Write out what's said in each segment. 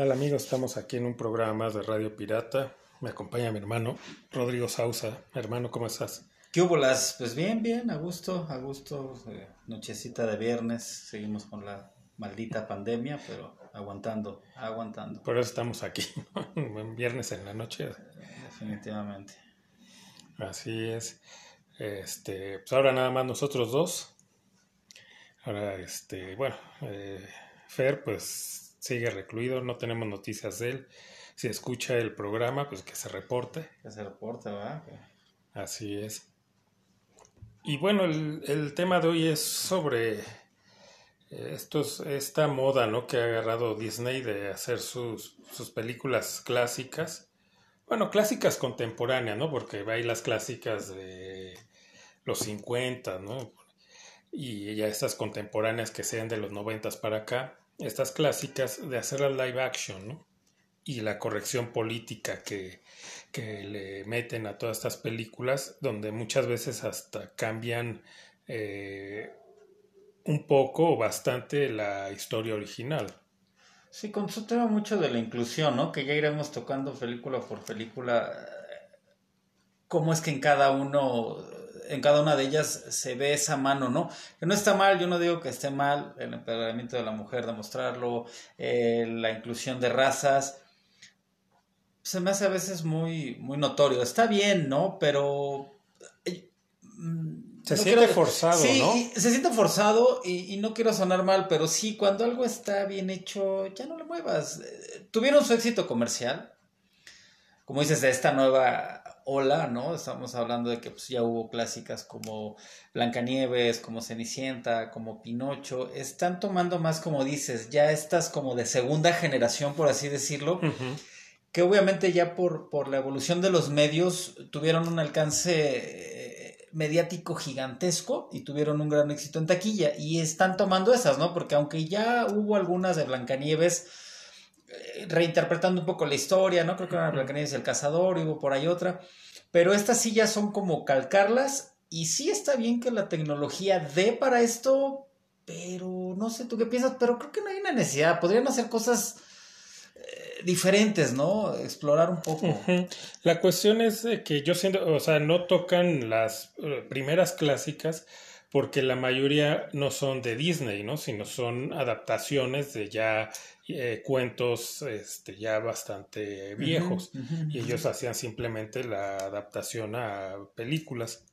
tal amigos? Estamos aquí en un programa más de Radio Pirata. Me acompaña mi hermano Rodrigo Sausa. Hermano, ¿cómo estás? ¿Qué hubo las? Pues bien, bien, a gusto, a gusto. Eh, nochecita de viernes, seguimos con la maldita pandemia, pero aguantando, aguantando. Por eso estamos aquí, ¿no? viernes en la noche. Definitivamente. Así es. Este, pues ahora nada más nosotros dos. Ahora, este, bueno, eh, Fer, pues sigue recluido, no tenemos noticias de él. Si escucha el programa, pues que se reporte. Que se reporte, ¿verdad? Así es. Y bueno, el, el tema de hoy es sobre estos, esta moda ¿no? que ha agarrado Disney de hacer sus, sus películas clásicas. Bueno, clásicas contemporáneas, ¿no? Porque hay las clásicas de los 50, ¿no? Y ya estas contemporáneas que sean de los 90 para acá, estas clásicas de hacer la live action, ¿no? Y la corrección política que, que le meten a todas estas películas, donde muchas veces hasta cambian eh, un poco o bastante la historia original. Sí, con su tema mucho de la inclusión, ¿no? Que ya iremos tocando película por película cómo es que en cada uno, en cada una de ellas se ve esa mano, ¿no? Que no está mal, yo no digo que esté mal el empoderamiento de la mujer, demostrarlo, eh, la inclusión de razas, se me hace a veces muy, muy notorio. Está bien, ¿no? Pero... Eh, se siente forzado, sí, ¿no? se siente forzado y, y, no quiero sonar mal, pero sí, cuando algo está bien hecho, ya no le muevas. Eh, tuvieron su éxito comercial, como dices, de esta nueva ola, ¿no? Estamos hablando de que pues, ya hubo clásicas como Blancanieves, como Cenicienta, como Pinocho. Están tomando más, como dices, ya estas como de segunda generación, por así decirlo. Uh -huh que obviamente ya por, por la evolución de los medios tuvieron un alcance mediático gigantesco y tuvieron un gran éxito en taquilla y están tomando esas, ¿no? Porque aunque ya hubo algunas de Blancanieves eh, reinterpretando un poco la historia, ¿no? Creo que era Blancanieves el cazador, y hubo por ahí otra, pero estas sí ya son como calcarlas y sí está bien que la tecnología dé para esto, pero no sé tú qué piensas, pero creo que no hay una necesidad, podrían hacer cosas diferentes, ¿no? Explorar un poco. Uh -huh. La cuestión es que yo siento, o sea, no tocan las uh, primeras clásicas porque la mayoría no son de Disney, ¿no? Sino son adaptaciones de ya eh, cuentos este, ya bastante viejos. Uh -huh, y ellos hacían simplemente la adaptación a películas.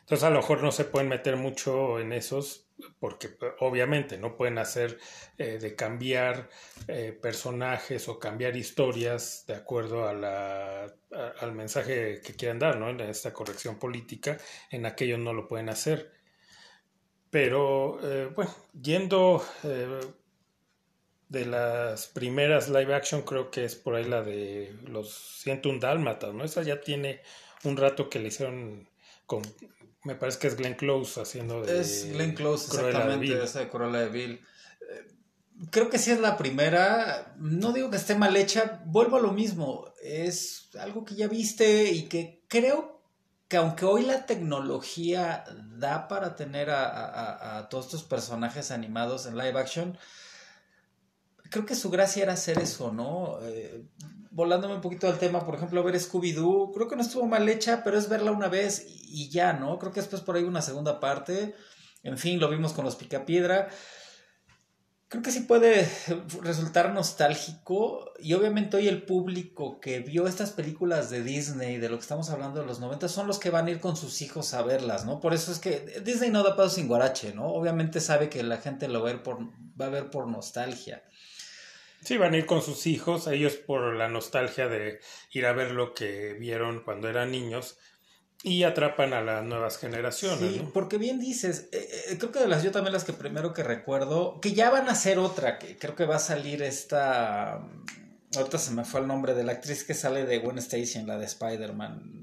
Entonces a lo mejor no se pueden meter mucho en esos porque obviamente no pueden hacer eh, de cambiar eh, personajes o cambiar historias de acuerdo a la, a, al mensaje que quieran dar, ¿no? En esta corrección política, en aquello no lo pueden hacer. Pero, eh, bueno, yendo eh, de las primeras live action, creo que es por ahí la de los 101 Dálmatas, ¿no? Esa ya tiene un rato que le hicieron con me parece que es Glenn Close haciendo de Es Glenn Close, exactamente, de esa de Cruella de Vil. Creo que sí es la primera. No digo que esté mal hecha, vuelvo a lo mismo. Es algo que ya viste y que creo que aunque hoy la tecnología da para tener a, todos estos personajes animados en live action, creo que su gracia era hacer eso, ¿no? Eh, volándome un poquito al tema, por ejemplo, ver Scooby-Doo, creo que no estuvo mal hecha, pero es verla una vez y ya, ¿no? Creo que después por ahí una segunda parte, en fin, lo vimos con los Picapiedra. Creo que sí puede resultar nostálgico y obviamente hoy el público que vio estas películas de Disney, de lo que estamos hablando de los 90, son los que van a ir con sus hijos a verlas, ¿no? Por eso es que Disney no da paso sin guarache, ¿no? Obviamente sabe que la gente lo va a ver por, va a ver por nostalgia. Sí, van a ir con sus hijos, ellos por la nostalgia de ir a ver lo que vieron cuando eran niños y atrapan a las nuevas generaciones. Sí, ¿no? porque bien dices, eh, eh, creo que de las yo también las que primero que recuerdo, que ya van a ser otra, que creo que va a salir esta, ahorita se me fue el nombre de la actriz que sale de Gwen Stacy en la de Spider-Man.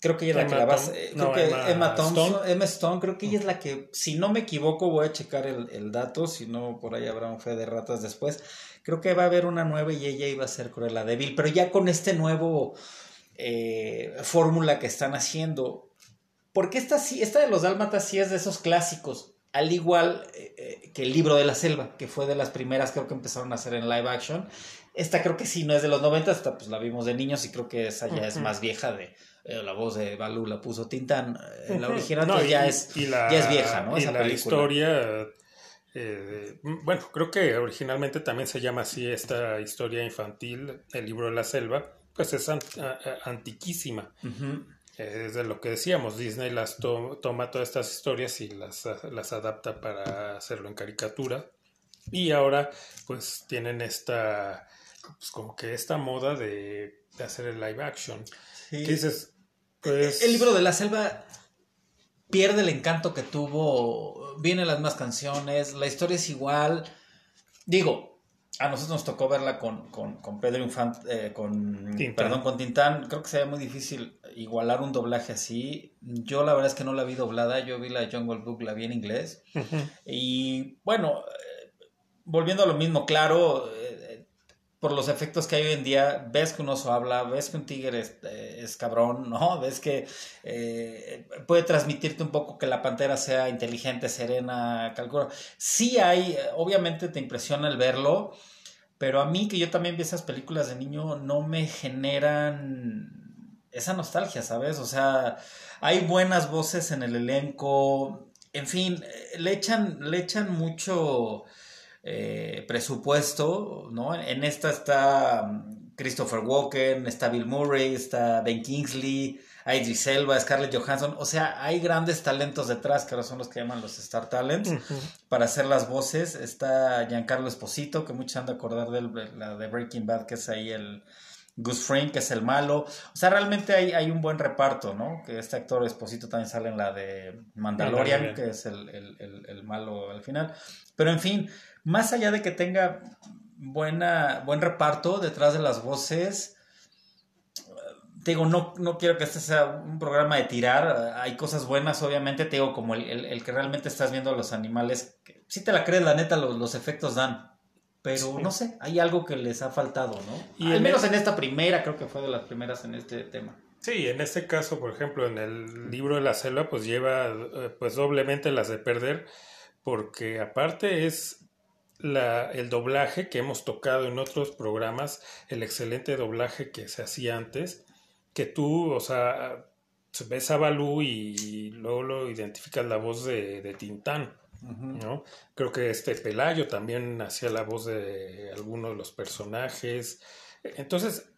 Creo que ella es la que la va a eh, creo que Emma, Emma, Thompson, Stone. Emma Stone, creo que ella es la que, si no me equivoco, voy a checar el, el dato, si no por ahí habrá un fe de ratas después. Creo que va a haber una nueva y ella iba a ser Cruella débil, pero ya con este nuevo eh, fórmula que están haciendo. Porque esta sí, esta de los dálmatas sí es de esos clásicos. al igual eh, eh, que el libro de la selva, que fue de las primeras creo que empezaron a hacer en live action. Esta creo que sí, no es de los 90, esta pues la vimos de niños y creo que esa ya es más vieja de... eh, la voz de Balú la puso Tintán, eh, la original No, pues, y- ya, es, y la- ya es vieja, ¿no? Y Esa la película. historia, eh, bueno, creo que originalmente también se llama así esta historia infantil, el libro de la selva, pues es antiquísima. Es de lo que decíamos, Disney las to- toma todas estas historias y las, las adapta para hacerlo en caricatura. Y ahora pues tienen esta, pues como que esta moda de, de hacer el live action. Sí. ¿Qué dices? Pues, El libro de la selva pierde el encanto que tuvo, vienen las más canciones, la historia es igual. Digo, a nosotros nos tocó verla con, con, con Pedro Infante, con, Tintán. perdón, con Tintán. Creo que sería muy difícil igualar un doblaje así. Yo la verdad es que no la vi doblada, yo vi la Jungle Book, la vi en inglés. Y bueno, eh, volviendo a lo mismo, claro, eh, eh, por los efectos que hay hoy en día, ves que un oso habla, ves que un tigre es, eh, es cabrón, ¿no? Ves que eh, puede transmitirte un poco que la pantera sea inteligente, serena, calcula. Sí hay, obviamente te impresiona el verlo, pero a mí que yo también vi esas películas de niño no me generan esa nostalgia, ¿sabes? O sea, hay buenas voces en el elenco, en fin, eh, le echan, le echan mucho eh, presupuesto, ¿no? En esta está mm, Christopher Walken, está Bill Murray, está Ben Kingsley, Idris Elba, Scarlett Johansson, o sea, hay grandes talentos detrás, que ahora son los que llaman los Star Talents, para hacer las voces. Está Giancarlo Esposito, que muchos han de acordar de la de Breaking Bad, que es ahí el Gus Fring, que es el malo. O sea, realmente hay, hay un buen reparto, ¿no? Que este actor Esposito también sale en la de Mandalorian, Mandalorian. que es el, el- el- el malo al final. Pero en fin, más allá de que tenga buena, buen reparto detrás de las voces, te digo, no, no quiero que este sea un programa de tirar. Hay cosas buenas, obviamente. Te digo, como el, el- el que realmente estás viendo a los animales. que Si te la crees, la neta, los, los efectos dan. Pero Sí. no sé, hay algo que les ha faltado, ¿no? Y Al en menos en esta primera, creo que fue de las primeras en este tema. Sí, en este caso, por ejemplo, en el libro de la selva, pues lleva eh, pues doblemente las de perder, porque aparte es la, el doblaje que hemos tocado en otros programas, el excelente doblaje que se hacía antes, que tú, o sea, ves a Balú y luego lo identificas la voz de, de Tintán, ¿no? Creo que este Pelayo también hacía la voz de algunos de los personajes. Entonces,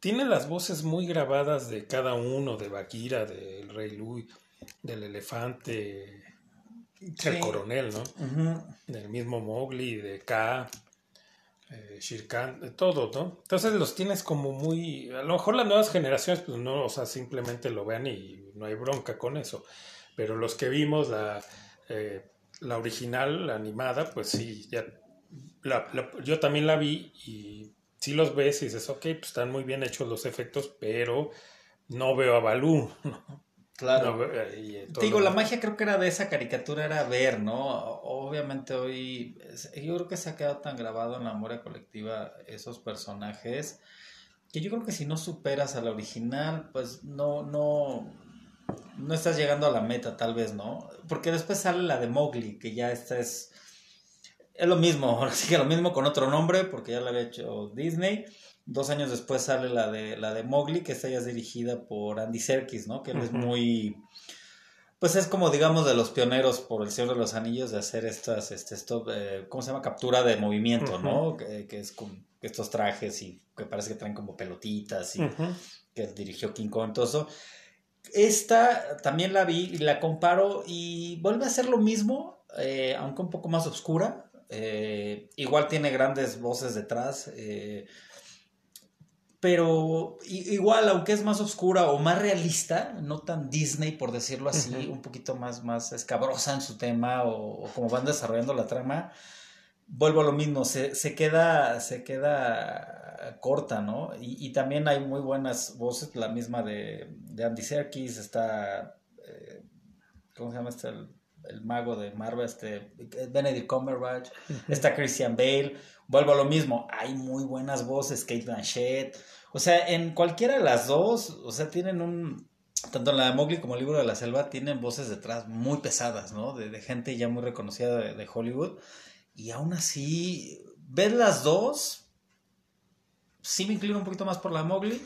tiene las voces muy grabadas de cada uno, de Bagheera, del Rey Louis, del elefante, el Sí. coronel, ¿no? Del mismo Mowgli, de K, eh, Shere Khan, de todo, ¿no? Entonces los tienes como muy... A lo mejor las nuevas generaciones, pues no, o sea, simplemente lo vean y no hay bronca con eso. Pero los que vimos la, eh, la original, la animada, pues sí, ya... la- la- yo también la vi y sí los ves y dices, ok, pues están muy bien hechos los efectos, pero no veo a Balú. ¿no? Claro. No veo- y, eh, Te digo, la magia creo que era de esa caricatura, era ver, ¿no? Obviamente hoy, yo creo que se ha quedado tan grabado en la memoria colectiva esos personajes, que yo creo que si no superas a la original, pues no, no, no estás llegando a la meta, tal vez, ¿no? Porque después sale la de Mowgli, que ya esta es, es lo mismo, ahora sí que lo mismo con otro nombre, porque ya la había hecho Disney. Dos años después sale la de, la de Mowgli, que esta ya es dirigida por Andy Serkis, ¿no? Que él es muy... Pues es como, digamos, de los pioneros por el Señor de los Anillos de hacer estas, este, stop, eh, ¿cómo se llama? Captura de movimiento, ¿no? Que, que es con estos trajes y que parece que traen como pelotitas y que dirigió King Kong, todo eso. Esta también la vi y la comparo y vuelve a ser lo mismo, eh, aunque un poco más oscura. Eh, igual tiene grandes voces detrás. eh, pero igual, aunque es más oscura o más realista, no tan Disney, por decirlo así, un poquito más, más escabrosa en su tema o, o como van desarrollando la trama, vuelvo a lo mismo, se, se queda, se queda corta, ¿no? Y, y también hay muy buenas voces, la misma de, de Andy Serkis, está, eh, ¿cómo se llama este? El, el mago de Marvel, este, Benedict Cumberbatch, está Christian Bale, vuelvo a lo mismo, hay muy buenas voces, Kate Blanchett, o sea, en cualquiera de las dos, o sea, tienen un, tanto en la de Mowgli como el libro de la selva tienen voces detrás muy pesadas, ¿no? De, de gente ya muy reconocida de, de, Hollywood. Y aún así, ver las dos, sí me inclino un poquito más por la Mowgli.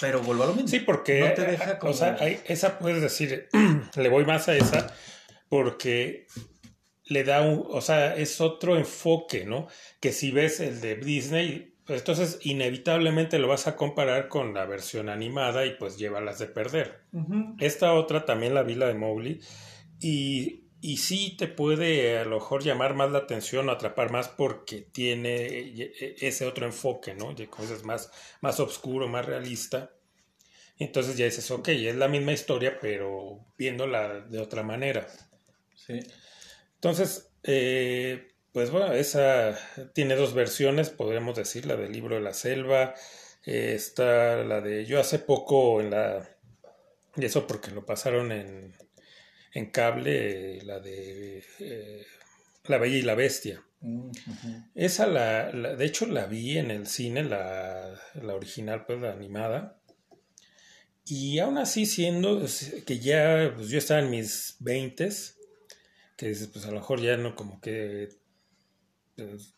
Pero vuelvo a lo mismo. Sí, porque. No te deja como... O sea, hay, esa puedes decir, le voy más a esa, porque le da un. O sea, es otro enfoque, ¿no? Que si ves el de Disney, pues entonces inevitablemente lo vas a comparar con la versión animada y pues llévalas de perder. Uh -huh. Esta otra también la vi, la de Mowgli, y, y sí te puede a lo mejor llamar más la atención o atrapar más porque tiene ese otro enfoque, ¿no? De cosas más, más oscuro, más realista. Entonces ya dices, ok, es la misma historia, pero viéndola de otra manera. Sí. Entonces, eh, pues bueno, esa tiene dos versiones, podríamos decir, la del libro de la selva, eh, está la de yo hace poco en la, y eso porque lo pasaron en, en cable, eh, la de eh, La Bella y la Bestia. Uh -huh. Esa la, la, de hecho la vi en el cine, la, la original, pues la animada. Y aún así, siendo que ya pues, yo estaba en mis veintes, que dices, pues a lo mejor ya no como que pues,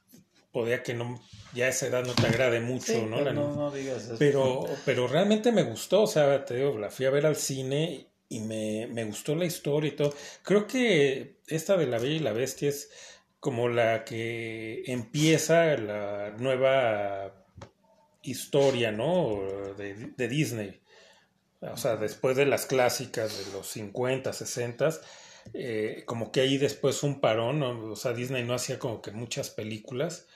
podía que no ya a esa edad no te agrade mucho, sí, ¿no? La, no, no digas eso. Pero, pero realmente me gustó, o sea, te digo, la fui a ver al cine y me, me gustó la historia y todo. Creo que esta de La Bella y la Bestia es como la que empieza la nueva historia, ¿no? De, de Disney. O sea, después de las clásicas de los 50, 60, eh, como que ahí después un parón, o sea, Disney no hacía como que muchas películas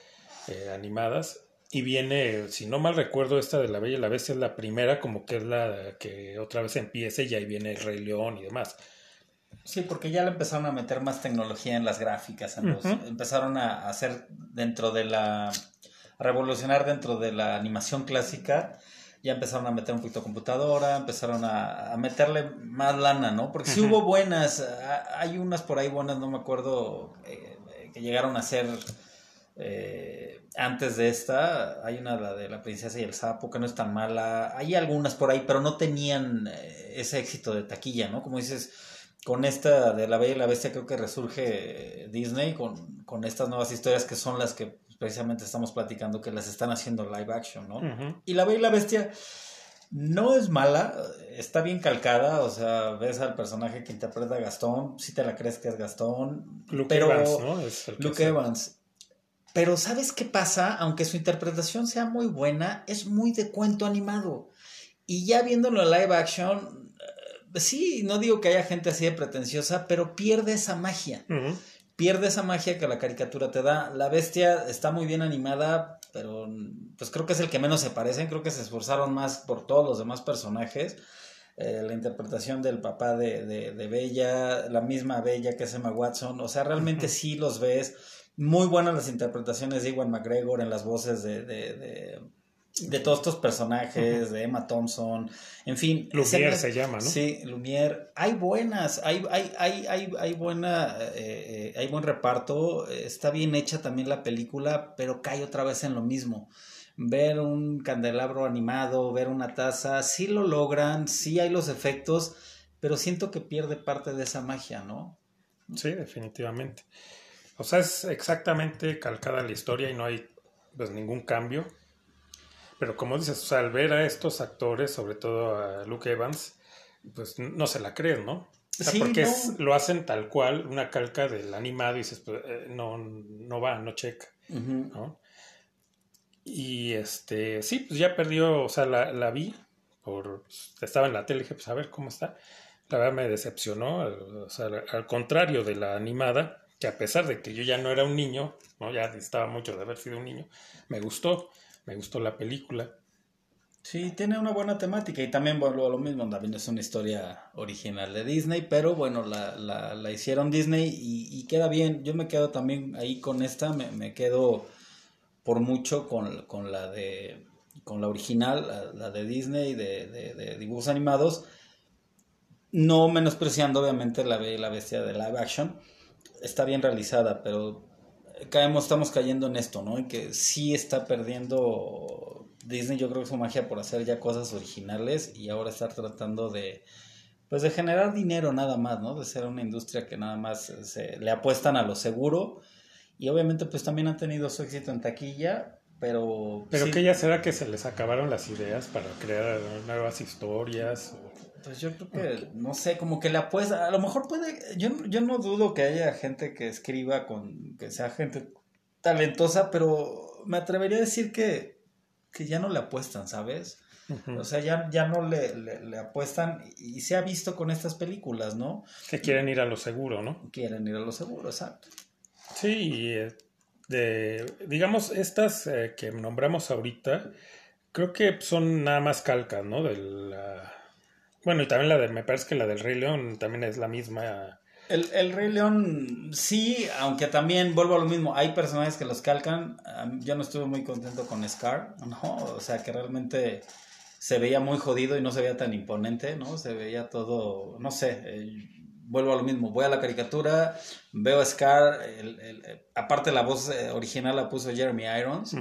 eh, animadas. Y viene, si no mal recuerdo, esta de La Bella y la Bestia es la primera, como que es la que otra vez empieza y ahí viene el Rey León y demás. Sí, porque ya le empezaron a meter más tecnología en las gráficas, en los, uh -huh. empezaron a hacer dentro de la, a revolucionar dentro de la animación clásica, ya empezaron a meter un poquito de computadora, empezaron a, a meterle más lana, ¿no? Porque sí uh -huh. hubo buenas, hay unas por ahí buenas, no me acuerdo, eh, que llegaron a ser eh, antes de esta, hay una la de la princesa y el sapo que no es tan mala, hay algunas por ahí, pero no tenían eh, ese éxito de taquilla, ¿no? Como dices, con esta de la Bella y la Bestia creo que resurge Disney con, con estas nuevas historias que son las que precisamente estamos platicando que las están haciendo live action, ¿no? Uh -huh. Y la Bella y la Bestia no es mala, está bien calcada, o sea, ves al personaje que interpreta a Gastón, si te la crees que es Gastón, Luke pero Evans, ¿no? Es Luke Evans. Pero ¿sabes qué pasa? Aunque su interpretación sea muy buena, es muy de cuento animado. Y ya viéndolo en live action, eh, sí, no digo que haya gente así de pretenciosa, pero pierde esa magia. Uh -huh. Pierde esa magia que la caricatura te da. La bestia está muy bien animada, pero pues creo que es el que menos se parecen. Creo que se esforzaron más por todos los demás personajes. Eh, la interpretación del papá de, de, de, Bella, la misma Bella que es Emma Watson. O sea, realmente uh -huh. sí los ves muy buenas las interpretaciones de Iwan McGregor en las voces de, de, de, de todos estos personajes, uh -huh. de Emma Thompson, en fin. Lumière se llama, ¿no? Sí, Lumière. Hay buenas, hay, hay, hay, hay, hay buena, eh, eh, hay buen reparto, está bien hecha también la película, pero cae otra vez en lo mismo. Ver un candelabro animado, ver una taza, sí lo logran, sí hay los efectos, pero siento que pierde parte de esa magia, ¿no? Sí, definitivamente. O sea, es exactamente calcada la historia y no hay pues ningún cambio. Pero como dices, o sea, al ver a estos actores, sobre todo a Luke Evans, pues no se la creen, ¿no? O sea, sí, porque no. es, lo hacen tal cual, una calca del animado y dices, pues, eh, no, no va, no checa, uh -huh. ¿no? Y este, sí, pues ya perdió, o sea, la, la vi, por, estaba en la tele, dije, pues a ver cómo está. La verdad me decepcionó, o sea, al contrario de la animada, que a pesar de que yo ya no era un niño, ¿no? ya estaba mucho de haber sido un niño, me gustó, me gustó la película. Sí, tiene una buena temática y también vuelvo a lo mismo, también es una historia original de Disney, pero bueno, la, la, la hicieron Disney y, queda bien. Yo me quedo también ahí con esta, me, me quedo por mucho con, con, la de con la original, la, la de Disney de, de, de, dibujos animados, no menospreciando obviamente la, la bestia de live action, está bien realizada, pero caemos, estamos cayendo en esto, ¿no? En que sí está perdiendo Disney yo creo que su magia por hacer ya cosas originales y ahora estar tratando de pues de generar dinero nada más, ¿no? De ser una industria que nada más se, le apuestan a lo seguro y obviamente pues también han tenido su éxito en taquilla, pero... ¿Pero qué ya será que se les acabaron las ideas para crear nuevas historias? Pues yo creo que, no sé, como que le apuesta, a lo mejor puede, yo, yo no dudo que haya gente que escriba con, que sea gente talentosa, pero me atrevería a decir que, que ya no le apuestan, ¿sabes? O sea, ya, ya no le, le, apuestan y se ha visto con estas películas, ¿no? Que quieren ir a lo seguro, ¿no? Quieren ir a lo seguro, exacto. Sí, eh, de, digamos, estas eh, que nombramos ahorita, creo que son nada más calcas, ¿no? De la... Bueno, y también la de, me parece que la del Rey León también es la misma el, el, Rey León sí, aunque también vuelvo a lo mismo, hay personajes que los calcan. Yo no estuve muy contento con Scar, ¿no? O sea, que realmente se veía muy jodido y no se veía tan imponente, ¿no? Se veía todo, no sé, eh, vuelvo a lo mismo, voy a la caricatura, veo a Scar, el, aparte la voz eh, original la puso Jeremy Irons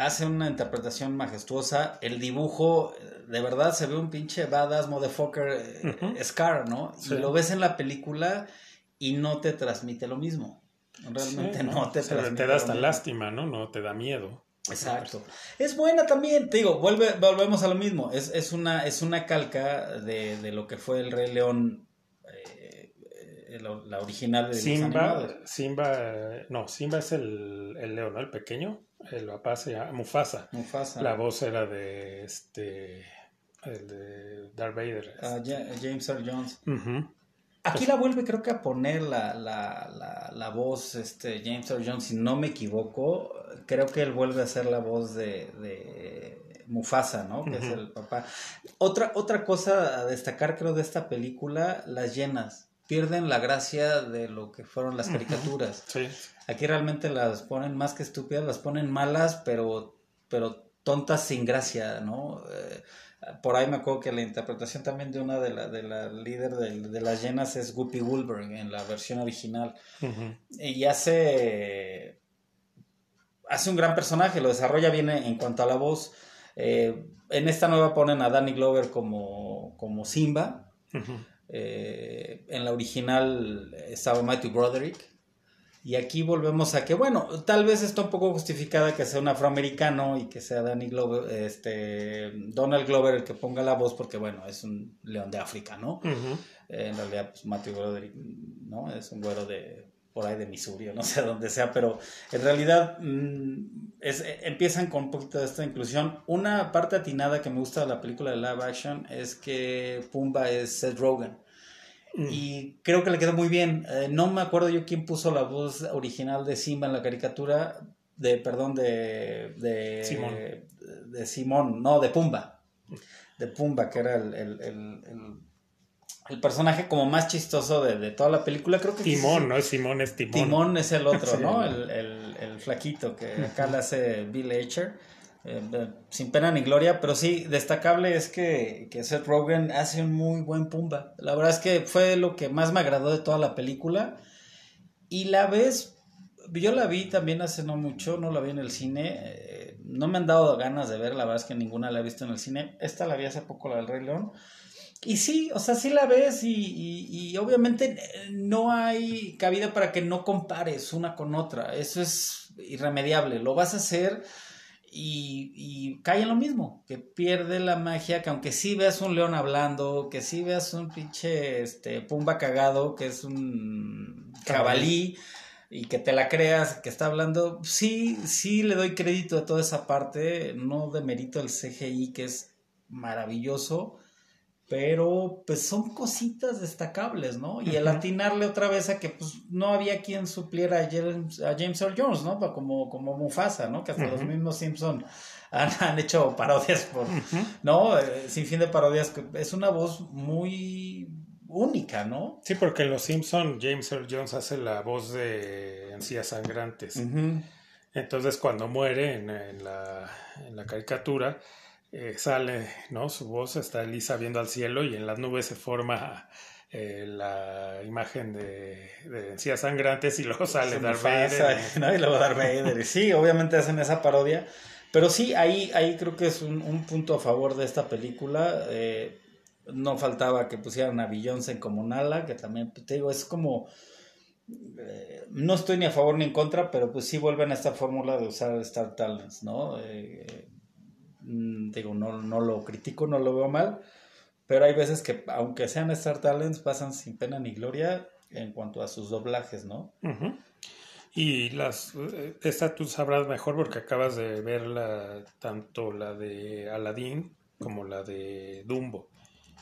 hace una interpretación majestuosa. El dibujo, de verdad, se ve un pinche badass motherfucker eh, Scar, ¿no? Y lo ves en la película y no te transmite lo mismo. Realmente no, te transmite. Te da hasta lástima, ¿no? No te da miedo. Exacto. Es buena también, te digo, vuelve, volvemos a lo mismo. Es, es, una, es una calca de, de lo que fue el Rey León eh, eh, la, original de Simba, Simba, no, Simba es el, el león, ¿no? El pequeño. El papá se llama Mufasa. Mufasa. La voz era de este. El de Darth Vader. Ah, James Earl Jones. Aquí la vuelve, creo que a poner la, la, la, la, voz este, James Earl Jones, si no me equivoco. Creo que él vuelve a ser la voz de, de Mufasa, ¿no? Que es el papá. Otra, otra cosa a destacar, creo, de esta película, las llenas pierden la gracia de lo que fueron las caricaturas. Sí. Aquí realmente las ponen más que estúpidas, las ponen malas, pero, pero tontas sin gracia, ¿no? Eh, por ahí me acuerdo que la interpretación también de una de la, de la líder de, las llenas es Guppy Woolberg en la versión original. Y hace, hace un gran personaje, lo desarrolla bien en cuanto a la voz. Eh, en esta nueva ponen a Danny Glover como, como Simba. Eh, en la original estaba Matthew Broderick. Y aquí volvemos a que, bueno, tal vez está un poco justificada que sea un afroamericano y que sea Danny Glover, este, Donald Glover el que ponga la voz, porque, bueno, es un león de África, ¿no? Eh, en realidad, pues Matthew Broderick, ¿no? Es un güero de por ahí de Missouri o no sé dónde sea, pero en realidad mm, es, empiezan con un poquito de esta inclusión. Una parte atinada que me gusta de la película de live action es que Pumba es Seth Rogen. Mm. Y creo que le quedó muy bien. Eh, no me acuerdo yo quién puso la voz original de Simba en la caricatura. De, perdón, de. de Simón. De Simón, no, de Pumba. De Pumba, que era el, el, el, personaje como más chistoso de, de, toda la película. Creo que Timón, no es Simón, es Timón. Timón es el otro, ¿no? El, flaquito que acá le hace Bill Hatcher. Eh, eh, sin pena ni gloria, pero sí, destacable es que, que, Seth Rogen hace un muy buen Pumba. La verdad es que fue lo que más me agradó de toda la película. Y la vez, yo la vi también hace no mucho, no la vi en el cine. Eh, no me han dado ganas de ver, la verdad es que ninguna la he visto en el cine. Esta la vi hace poco, la del Rey León. Y sí, o sea, sí la ves y, y, y, obviamente no hay cabida para que no compares una con otra. Eso es irremediable. Lo vas a hacer y, y, cae en lo mismo, que pierde la magia, que aunque sí veas un león hablando, que sí veas un pinche este, pumba cagado, que es un cabalí, y que te la creas, que está hablando, sí, sí le doy crédito a toda esa parte, no demerito el CGI, que es maravilloso, pero pues son cositas destacables, ¿no? Y el atinarle otra vez a que pues no había quien supliera a James, a James Earl Jones, ¿no? Como, como Mufasa, ¿no? Que hasta los mismos Simpson han, hecho parodias por, ¿no? Eh, sin fin de parodias, es una voz muy única, ¿no? Sí, porque en los Simpson James Earl Jones hace la voz de encías sangrantes. Entonces cuando muere en, en, la, en la caricatura, eh, sale, ¿no? Su voz está Elisa viendo al cielo y en las nubes se forma eh, la imagen de, de encías sangrantes y luego sale Darth Vader. ¿no? Y luego Darth Vader. sí, obviamente hacen esa parodia. Pero sí, ahí, ahí creo que es un, un punto a favor de esta película. Eh, no faltaba que pusieran a Beyoncé como Nala, que también, te digo, es como... no estoy ni a favor ni en contra, pero pues sí vuelven a esta fórmula de usar Star Talents, ¿no? Eh, digo, no, no lo critico, no lo veo mal, pero hay veces que, aunque sean Star Talents, pasan sin pena ni gloria en cuanto a sus doblajes, ¿no? Y las, eh, esta tú sabrás mejor porque acabas de ver la, tanto la de Aladdin como la de Dumbo.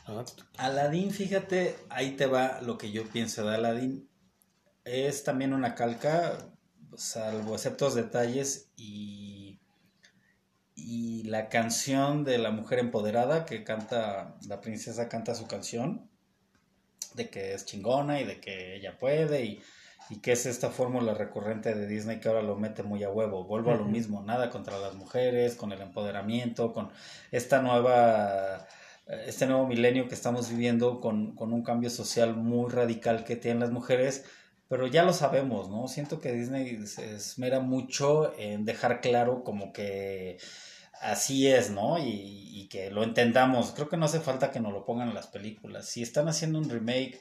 ¿no? Aladdin, fíjate, ahí te va lo que yo pienso de Aladdin. Es también una calca, salvo exceptos detalles y, y la canción de la mujer empoderada que canta, la princesa canta su canción, de que es chingona y de que ella puede y, y que es esta fórmula recurrente de Disney que ahora lo mete muy a huevo. Vuelvo a lo mismo, nada contra las mujeres, con el empoderamiento, con esta nueva este nuevo milenio que estamos viviendo con, con un cambio social muy radical que tienen las mujeres, pero ya lo sabemos, ¿no? Siento que Disney se esmera mucho en dejar claro como que así es, ¿no? Y, y que lo entendamos. Creo que no hace falta que nos lo pongan en las películas. Si están haciendo un remake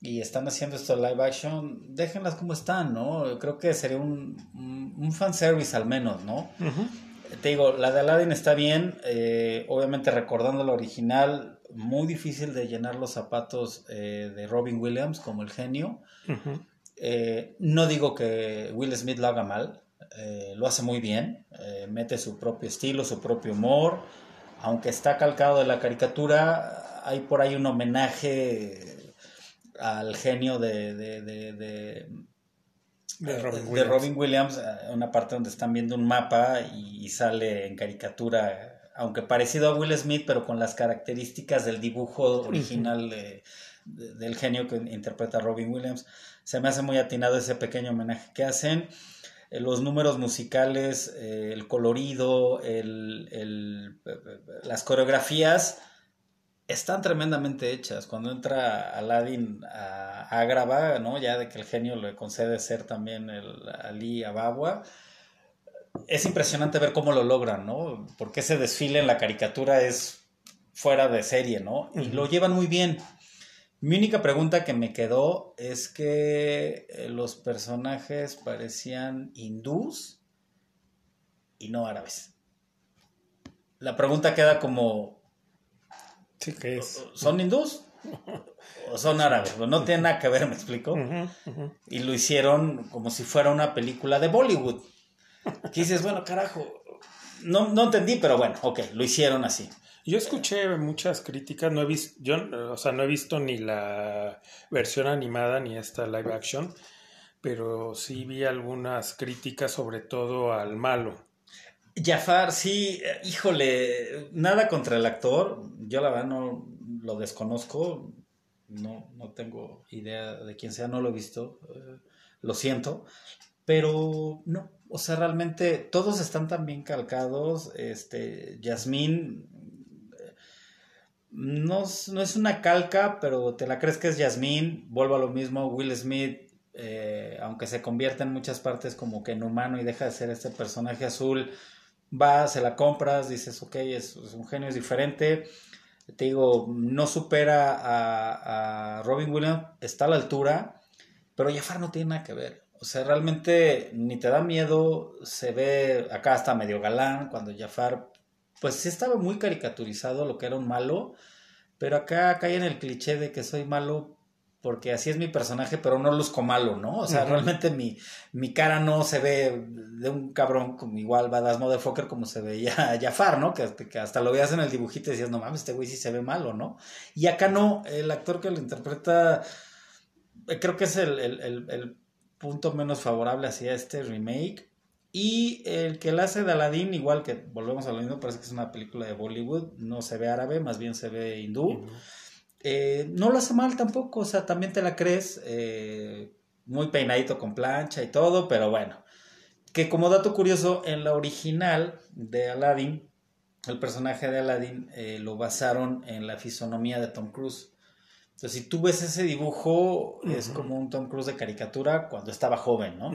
y están haciendo esto de live action, déjenlas como están, ¿no? Creo que sería un, un, un fanservice al menos, ¿no? Te digo, la de Aladdin está bien, eh, obviamente recordando la original, muy difícil de llenar los zapatos eh, de Robin Williams como el genio. Eh, no digo que Will Smith lo haga mal, eh, lo hace muy bien, eh, mete su propio estilo, su propio humor, aunque está calcado de la caricatura, hay por ahí un homenaje al genio de, de, de, de, De Robin de Williams. Robin Williams, eh, una parte donde están viendo un mapa y, y sale en caricatura, aunque parecido a Will Smith, pero con las características del dibujo original de- de- del genio que interpreta Robin Williams. Se me hace muy atinado ese pequeño homenaje que hacen. Eh, Los números musicales, eh, el colorido, el- el- las coreografías están tremendamente hechas. Cuando entra Aladdin a Agrava, ¿no? Ya de que el genio le concede ser también el Ali Ababwa, es impresionante ver cómo lo logran, ¿no? Porque ese desfile en la caricatura es fuera de serie, ¿no? Y lo llevan muy bien. Mi única pregunta que me quedó es que eh, los personajes parecían hindús y no árabes. La pregunta queda como, Sí que es. ¿son hindús? ¿O son árabes? No tiene nada que ver, me explico. Y lo hicieron como si fuera una película de Bollywood. Que dices, bueno, carajo. No, no entendí, pero bueno, ok, lo hicieron así. Yo escuché muchas críticas, no he visto, yo, o sea, no he visto ni la versión animada ni esta live action, pero sí vi algunas críticas sobre todo al malo. Jafar, sí, eh, híjole, nada contra el actor. Yo la verdad no lo desconozco. No, no tengo idea de quién sea, no lo he visto. eh, lo siento. Pero no, o sea, realmente todos están tan bien calcados. Este, Yasmín no, es- no es una calca, pero te la crees que es Yasmín. Vuelvo a lo mismo, Will Smith, eh, aunque se convierte en muchas partes como que en humano y deja de ser este personaje azul, va, se la compras, dices, ok, es, un genio, es diferente. Te digo, no supera a, Robin Williams, está a la altura, pero Jafar no tiene nada que ver. O sea, realmente ni te da miedo, se ve, acá está medio galán, cuando Jafar, pues sí estaba muy caricaturizado lo que era un malo, pero acá cae en el cliché de que soy malo porque así es mi personaje, pero no luzco malo, ¿no? O sea, realmente mi, mi cara no se ve de un cabrón como igual Badass Motherfucker como se veía Jafar, ¿no? Que, que hasta lo veías en el dibujito y decías, no mames, este güey sí se ve malo, ¿no? Y acá no, el actor que lo interpreta, eh, creo que es el, el- el- el punto menos favorable hacia este remake. Y el que la hace de Aladdin, igual que volvemos a lo mismo, parece que es una película de Bollywood, no se ve árabe, más bien se ve hindú. Eh, no lo hace mal tampoco, o sea, también te la crees, eh, muy peinadito con plancha y todo, pero bueno. Que como dato curioso, en la original de Aladdin, el personaje de Aladdin eh, lo basaron en la fisonomía de Tom Cruise. Entonces, si tú ves ese dibujo, es como un Tom Cruise de caricatura cuando estaba joven, ¿no?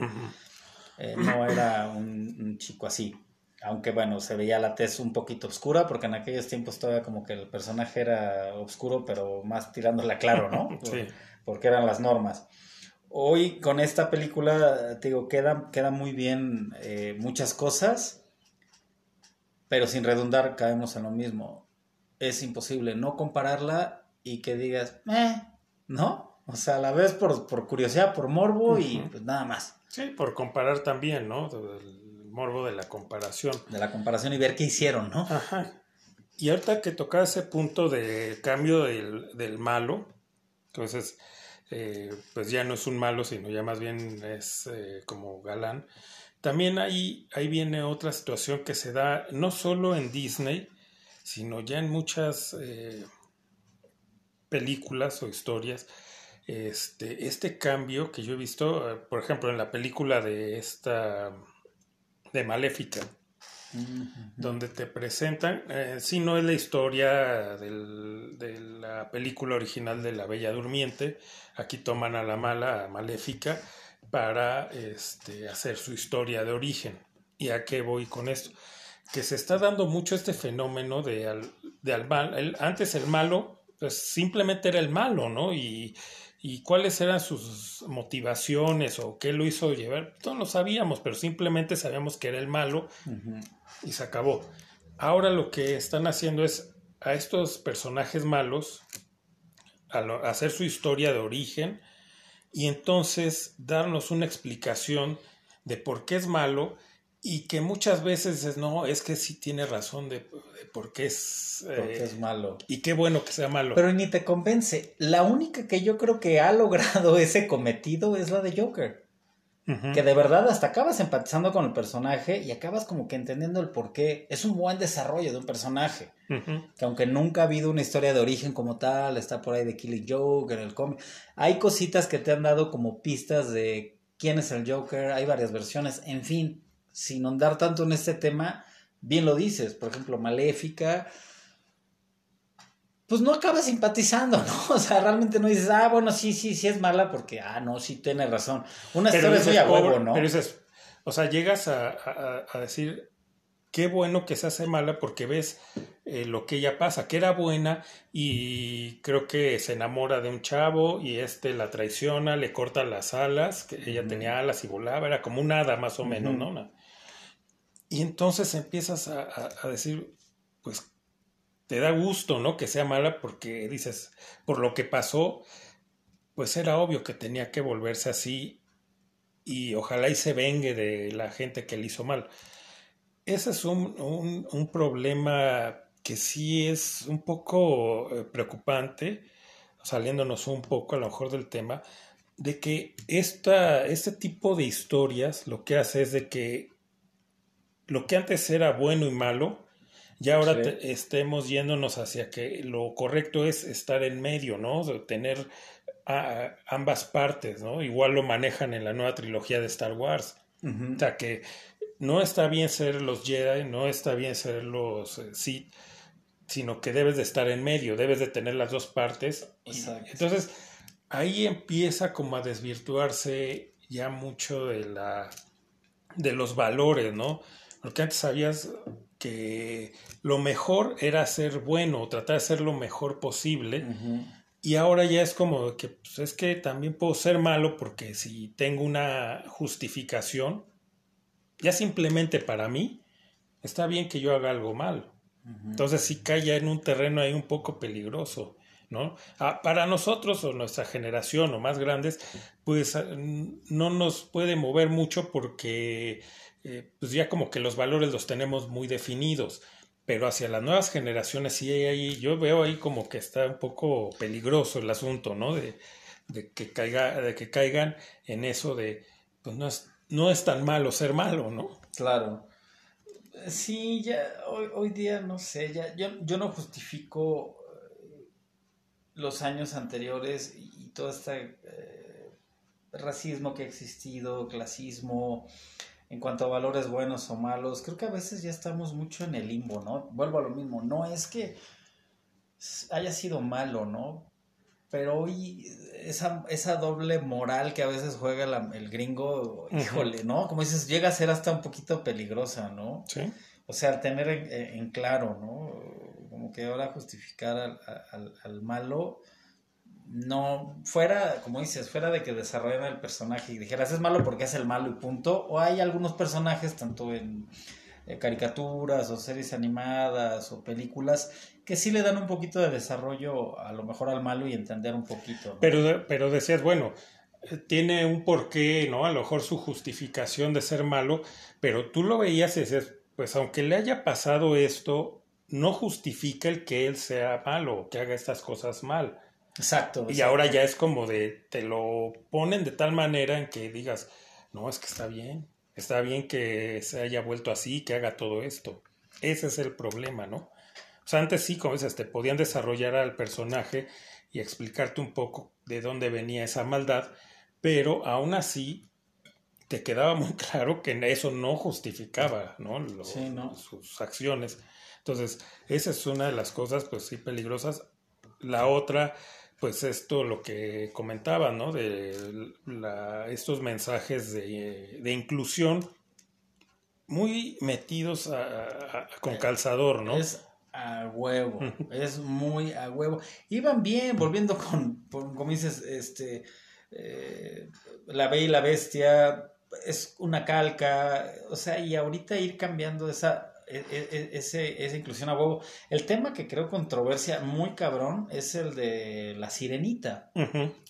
Eh, no era un, un chico así. aunque bueno, se veía la tez un poquito oscura, porque en aquellos tiempos todavía como que el personaje era oscuro, pero más tirándola claro, ¿no? Sí. Porque eran las normas. Hoy con esta película, te digo, queda, queda muy bien eh, muchas cosas, pero sin redundar caemos en lo mismo. Es imposible no compararla y que digas, eh, ¿no? O sea, la ves por, por curiosidad, por morbo y pues nada más. Sí, por comparar también, ¿no? El morbo de la comparación. De la comparación y ver qué hicieron, ¿no? Ajá. Y ahorita que toca ese punto de cambio del, del malo, entonces, eh, pues ya no es un malo, sino ya más bien es eh, como galán. También ahí, ahí viene otra situación que se da no solo en Disney, sino ya en muchas eh, películas o historias. Este, este cambio que yo he visto, eh, por ejemplo, en la película de esta de Maléfica, donde te presentan, eh, si no es la historia del- de la película original de La Bella Durmiente, aquí toman a la mala, a Maléfica, para este, hacer su historia de origen. ¿Y a qué voy con esto? Que se está dando mucho este fenómeno de al, de al mal. el- antes el malo, pues simplemente era el malo, ¿no? Y, y cuáles eran sus motivaciones o qué lo hizo llevar, todos lo sabíamos, pero simplemente sabíamos que era el malo y se acabó. Ahora lo que están haciendo es a estos personajes malos a lo- a hacer su historia de origen y entonces darnos una explicación de por qué es malo y que muchas veces es no, es que sí tiene razón de, de por qué es, eh, es malo. y qué bueno que sea malo. Pero ni te convence. La única que yo creo que ha logrado ese cometido es la de Joker. Que de verdad hasta acabas empatizando con el personaje y acabas como que entendiendo el por qué. Es un buen desarrollo de un personaje. Que aunque nunca ha habido una historia de origen como tal, está por ahí de Killing Joke en el cómic. Hay cositas que te han dado como pistas de quién es el Joker. Hay varias versiones. En fin, sin ahondar tanto en este tema, bien lo dices. Por ejemplo, Maléfica. Pues no acabas simpatizando, ¿no? O sea, realmente no dices, ah, bueno, sí, sí, sí es mala porque, ah, no, sí tiene razón. Una Pero historia es muy a huevo, ¿no? pero dices, o sea, llegas a, a- a decir, qué bueno que se hace mala porque ves eh, lo que ella pasa, que era buena y creo que se enamora de un chavo y este la traiciona, le corta las alas, que ella tenía alas y volaba, era como un hada más o menos. ¿no? Una- Y entonces empiezas a, a- decir, pues te da gusto, ¿no? Que sea mala porque dices, por lo que pasó, pues era obvio que tenía que volverse así y ojalá y se vengue de la gente que le hizo mal. Ese es un, un- un problema que sí es un poco eh, preocupante, saliéndonos un poco a lo mejor del tema, de que esta, este tipo de historias lo que hace es de que lo que antes era bueno y malo, ya ahora Sí. te- estemos yéndonos hacia que lo correcto es estar en medio, ¿no? O sea, tener a- a ambas partes, ¿no? Igual lo manejan en la nueva trilogía de Star Wars. O sea, que no está bien ser los Jedi, no está bien ser los eh, Sith, sino que debes de estar en medio, debes de tener las dos partes. Y Exacto. entonces, ahí empieza como a desvirtuarse ya mucho de la de los valores, ¿no? Porque antes sabías que lo mejor era ser bueno, tratar de ser lo mejor posible. Y ahora ya es como que pues, es que también puedo ser malo porque si tengo una justificación, ya simplemente para mí, está bien que yo haga algo mal. Ujú. Entonces sí cae ya en un terreno ahí un poco peligroso, ¿no? Ah, para nosotros o nuestra generación o más grandes, pues ah, no nos puede mover mucho porque eh, pues ya como que los valores los tenemos muy definidos. Pero hacia las nuevas generaciones sí ahí, yo veo ahí como que está un poco peligroso el asunto, ¿no? De, de que caiga, de que caigan en eso de pues no es, no es tan malo ser malo, ¿no? Claro. Sí, ya hoy, hoy día no sé, ya yo, yo no justifico eh, los años anteriores y, y todo este eh, racismo que ha existido, clasismo, en cuanto a valores buenos o malos. Creo que a veces ya estamos mucho en el limbo, ¿no? Vuelvo a lo mismo, no es que haya sido malo, ¿no? Pero hoy esa, esa doble moral que a veces juega la- el gringo, híjole, ¿no? Como dices, llega a ser hasta un poquito peligrosa, ¿no? Sí. o sea, tener en, claro, ¿no? Como que ahora justificar al, al, al, malo, no, fuera, como dices, fuera de que desarrollen el personaje y dijeras es malo porque es el malo y punto, o hay algunos personajes, tanto en eh, caricaturas o series animadas o películas, que sí le dan un poquito de desarrollo a lo mejor al malo y entender un poquito. Pero, pero decías, bueno, eh, tiene un porqué, ¿no? A lo mejor su justificación de ser malo, pero tú lo veías y decías, pues aunque le haya pasado esto, no justifica el que él sea malo que haga estas cosas mal. Exacto. Y ahora ya es como de, te lo ponen de tal manera en que digas, no, es que está bien, está bien que se haya vuelto así, que haga todo esto. Ese es el problema, ¿no? O sea, antes sí, como dices, te podían desarrollar al personaje y explicarte un poco de dónde venía esa maldad, pero aún así te quedaba muy claro que eso no justificaba ¿no? sus acciones. Entonces, esa es una de las cosas, pues sí, peligrosas. La otra, pues esto, lo que comentaba, ¿no? De estos mensajes de, inclusión muy metidos con calzador, ¿no? Es a huevo, es muy a huevo. Iban bien, volviendo con, como dices, este, eh, La Bella y la Bestia, es una calca, o sea, y ahorita ir cambiando esa, ese, esa inclusión a huevo. El tema que creo controversia muy cabrón es el de la sirenita,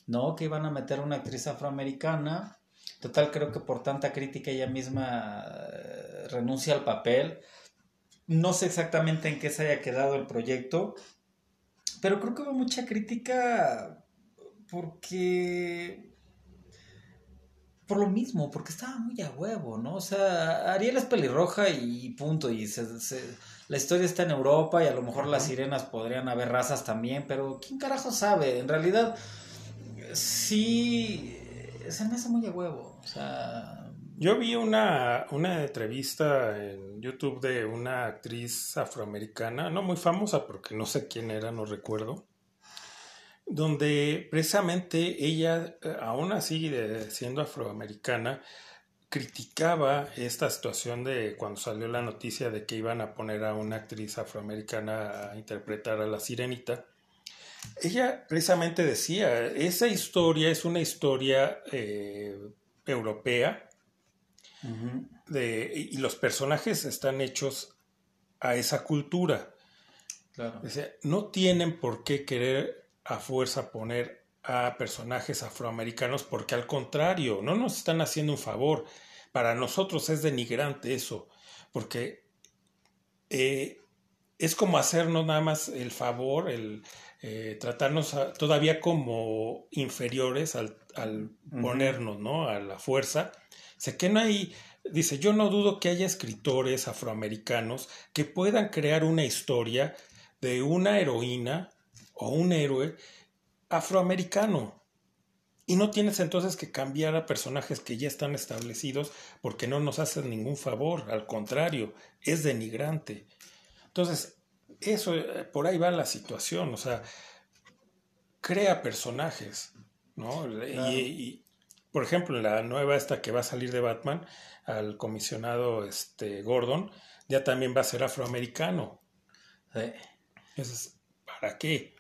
¿no? Que iban a meter una actriz afroamericana. Total, creo que por tanta crítica ella misma eh, renuncia al papel. No sé exactamente en qué se haya quedado el proyecto, pero creo que hubo mucha crítica porque por lo mismo, porque estaba muy a huevo, ¿no? O sea, Ariel es pelirroja y punto, y la historia está en Europa y a lo mejor las sirenas podrían haber razas también, pero ¿quién carajo sabe? En realidad, sí, se me hace muy a huevo, o sea... Yo vi una, una entrevista en YouTube de una actriz afroamericana, no muy famosa porque no sé quién era, no recuerdo, donde precisamente ella, eh, aún así siendo afroamericana, criticaba esta situación de cuando salió la noticia de que iban a poner a una actriz afroamericana a interpretar a la sirenita. Ella precisamente decía, esa historia es una historia eh, europea de, y los personajes están hechos a esa cultura. Claro. no tienen por qué querer a fuerza poner a personajes afroamericanos porque al contrario, no nos están haciendo un favor. Para nosotros es denigrante eso, porque eh, es como hacernos nada más el favor, el eh, tratarnos todavía como inferiores al, ponernos ¿no? a la fuerza. Sé que no hay, dice, yo no dudo que haya escritores afroamericanos que puedan crear una historia de una heroína o un héroe afroamericano. Y no tienes entonces que cambiar a personajes que ya están establecidos porque no nos hacen ningún favor, al contrario, es denigrante. Entonces, eso, eh, por ahí va la situación, o sea, crea personajes, ¿no? Y, por ejemplo, la nueva esta que va a salir de Batman, al comisionado este, Gordon, ya también va a ser afroamericano. ¿Para qué?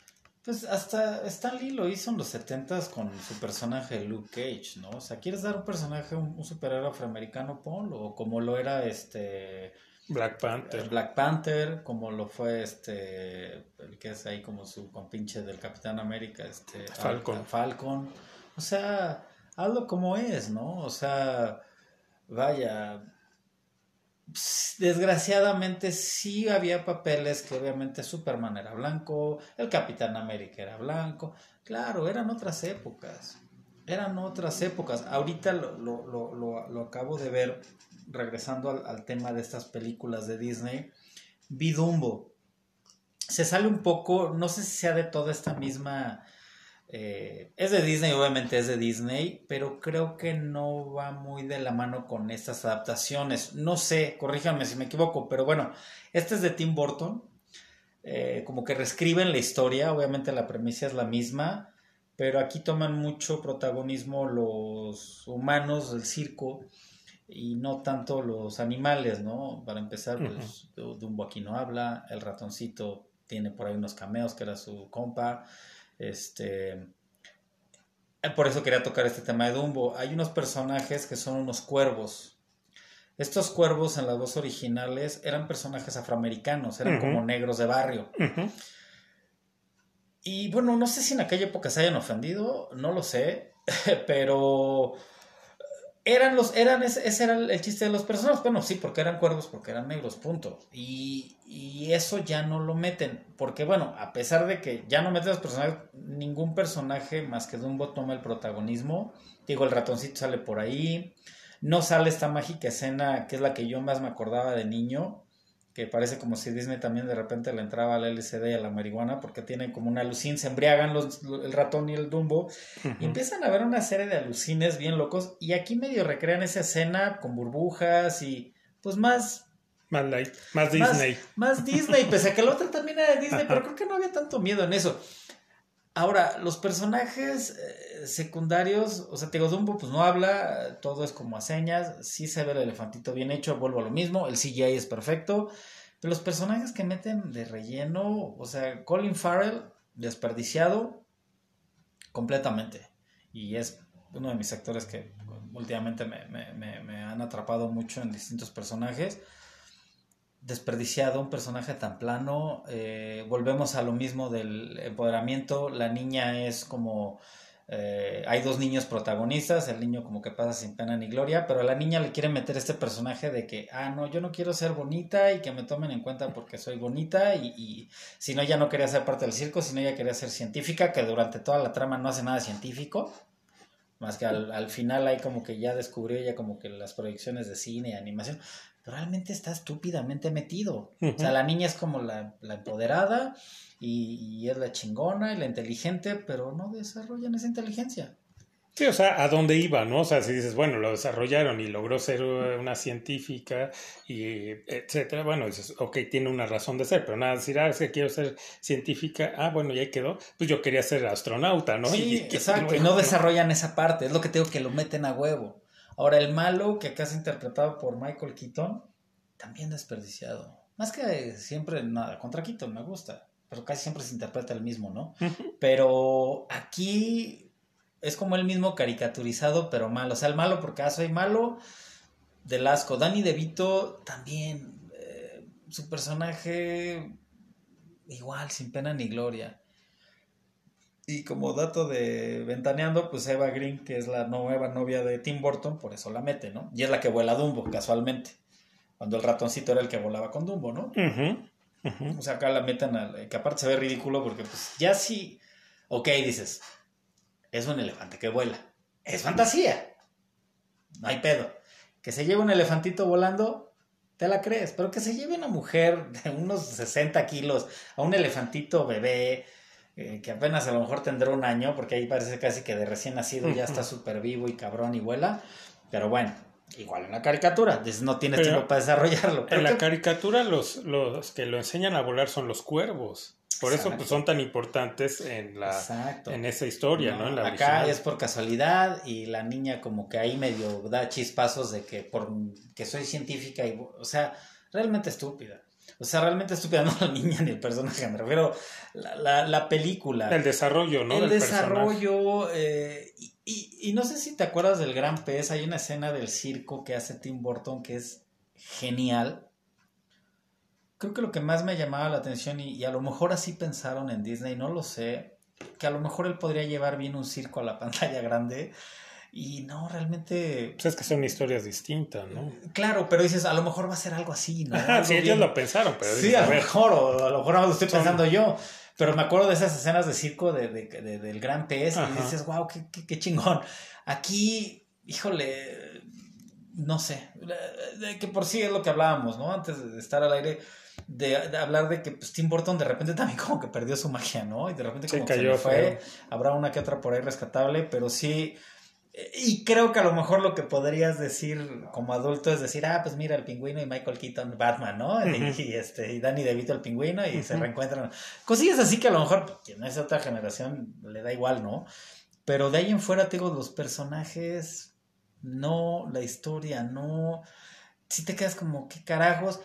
Pues hasta Stan Lee lo hizo en los 70 con su personaje Luke Cage, ¿no? O sea, ¿quieres dar un personaje, un, superhéroe afroamericano, ponlo? O como lo era este... Black Panther. Black Panther, como lo fue este, el que es ahí como su compinche del Capitán América, este... Falcon. Falcon. O sea, hazlo como es, ¿no? O sea, vaya, desgraciadamente sí había papeles que obviamente Superman era blanco, el Capitán América era blanco, claro, eran otras épocas, eran otras épocas. Ahorita lo, lo, lo, lo acabo de ver, regresando al, al, tema de estas películas de Disney, vi Dumbo. Se sale un poco, no sé si sea de toda esta misma eh, es de Disney, obviamente es de Disney, pero creo que no va muy de la mano con estas adaptaciones. No sé, corríjanme si me equivoco, pero bueno, este es de Tim Burton. Eh, como que reescriben la historia, obviamente la premisa es la misma, pero aquí toman mucho protagonismo los humanos del circo y no tanto los animales, ¿no? Para empezar, pues Dumbo aquí no habla, el ratoncito tiene por ahí unos cameos que era su compa, este... Eh, por eso quería tocar este tema de Dumbo. Hay unos personajes que son unos cuervos. Estos cuervos en las dos originales eran personajes afroamericanos, eran como negros de barrio. Y bueno, no sé si en aquella época se hayan ofendido, no lo sé, pero eran los, eran, ese, era el chiste de los personajes. Bueno, sí, porque eran cuervos, porque eran negros, punto. Y, y, eso ya no lo meten. Porque, bueno, a pesar de que ya no meten los personajes, ningún personaje más que Dumbo toma el protagonismo. Digo, el ratoncito sale por ahí. No sale esta mágica escena que es la que yo más me acordaba de niño que parece como si Disney también de repente le entraba al LCD y a la marihuana, porque tiene como una alucin, se embriagan los, el ratón y el Dumbo, y empiezan a ver una serie de alucines bien locos, y aquí medio recrean esa escena con burbujas y pues más... Más light, más Disney. Más, Disney, pese a que el otro también era de Disney, pero creo que no había tanto miedo en eso. Ahora, los personajes eh, secundarios, o sea, te Dumbo pues no habla, todo es como a señas, sí se ve el elefantito bien hecho, vuelvo a lo mismo, el CGI es perfecto, pero los personajes que meten de relleno, o sea, Colin Farrell, desperdiciado completamente, y es uno de mis actores que últimamente me, me han atrapado mucho en distintos personajes desperdiciado, un personaje tan plano. Eh, volvemos a lo mismo del empoderamiento. La niña es como... Eh, hay dos niños protagonistas, el niño como que pasa sin pena ni gloria, pero a la niña le quiere meter este personaje de que, ah, no, yo no quiero ser bonita y que me tomen en cuenta porque soy bonita y, y si no, ya no quería ser parte del circo, sino ya quería ser científica, que durante toda la trama no hace nada científico, más que al, al final hay como que ya descubrió ella como que las proyecciones de cine y animación, realmente está estúpidamente metido. O sea, la niña es como la, empoderada y, es la chingona y la inteligente, pero no desarrollan esa inteligencia. Sí, o sea, a dónde iba, ¿no? O sea, si dices, bueno, lo desarrollaron y logró ser una científica y etcétera, bueno, dices, ok, tiene una razón de ser, pero nada, decir, ah, es que quiero ser científica, ah, bueno, ya quedó, pues yo quería ser astronauta, ¿no? Sí, exacto, y no desarrollan esa parte, es lo que tengo que lo meten a huevo. Ahora, el malo, que acá es interpretado por Michael Keaton, también desperdiciado. Más que siempre, nada, contra Keaton me gusta, pero casi siempre se interpreta el mismo, ¿no? pero aquí es como el mismo caricaturizado, pero malo. O sea, el malo porque ah, soy malo del asco. Danny DeVito también, eh, su personaje igual, sin pena ni gloria. Y como dato de Ventaneando, pues Eva Green, que es la nueva novia de Tim Burton, por eso la mete, ¿no? Y es la que vuela Dumbo, casualmente. Cuando el ratoncito era el que volaba con Dumbo, ¿no? O sea, acá la meten al... Que aparte se ve ridículo porque pues ya sí... Ok, dices, es un elefante que vuela. Es fantasía. No hay pedo. Que se lleve un elefantito volando, te la crees. Pero que se lleve una mujer de unos 60 kilos a un elefantito bebé eh, que apenas a lo mejor tendrá un año, porque ahí parece casi que de recién nacido ya está súper vivo y cabrón y vuela. Pero bueno, igual en la caricatura, no tienes tiempo para desarrollarlo. en la caricatura los, los que lo enseñan a volar son los cuervos. Por eso pues, son tan importantes en la en esa historia, ¿no? acá es por casualidad y la niña como que ahí medio da chispazos de que por que soy científica y o sea, realmente estúpida. O sea, realmente estúpida no la niña ni el personaje, me refiero la, la, película. El desarrollo, ¿no? El desarrollo. Eh, y, no sé si te acuerdas del Gran Pez. Hay una escena del circo que hace Tim Burton que es genial. Creo que lo que más me llamaba la atención, y, y a lo mejor así pensaron en Disney, no lo sé, que a lo mejor él podría llevar bien un circo a la pantalla grande y no, realmente. Pues es que son historias distintas, ¿no? Claro, pero dices, a lo mejor va a ser algo así, ¿no? sí, ellos lo pensaron, pero. Sí, a, lo mejor, o a lo mejor lo estoy pensando yo. Pero me acuerdo de esas escenas de circo de, de, del gran pez y dices, wow, qué, qué, chingón. Aquí, híjole, no sé, que por sí es lo que hablábamos, ¿no? Antes de estar al aire, de, hablar de que pues, Tim Burton de repente también como que perdió su magia, ¿no? Y de repente como que se fue, habrá una que otra por ahí rescatable, pero sí y creo que a lo mejor lo que podrías decir como adulto es decir, ah, pues mira, el pingüino y Michael Keaton, Batman, ¿no? y, este, y Danny DeVito, el pingüino, y se reencuentran. Cosillas así que a lo mejor, quien es otra generación, le da igual, ¿no? Pero de ahí en fuera, tengo los personajes no, la historia, no. Si te quedas como, ¿qué carajos?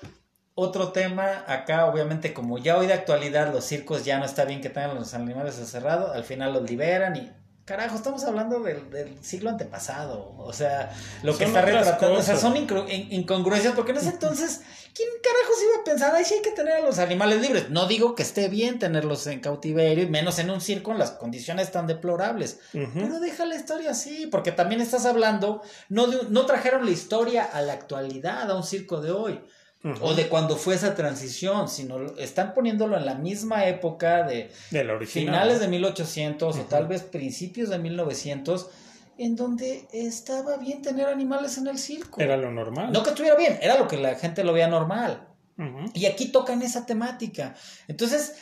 Otro tema, acá obviamente como ya hoy de actualidad los circos ya no está bien que tengan los animales encerrados, al final los liberan y carajo, estamos hablando del, siglo antepasado, o sea, lo que está retratando, o sea, son incongruencias, porque en ese entonces, ¿quién carajos iba a pensar, ay, sí hay que tener a los animales libres? No digo que esté bien tenerlos en cautiverio, menos en un circo en las condiciones tan deplorables, pero deja la historia así, porque también estás hablando, no, no trajeron la historia a la actualidad, a un circo de hoy o de cuando fue esa transición, sino están poniéndolo en la misma época de, finales de 1800 o tal vez principios de 1900, en donde estaba bien tener animales en el circo. Era lo normal. No que estuviera bien, era lo que la gente lo veía normal. Y aquí tocan esa temática. Entonces,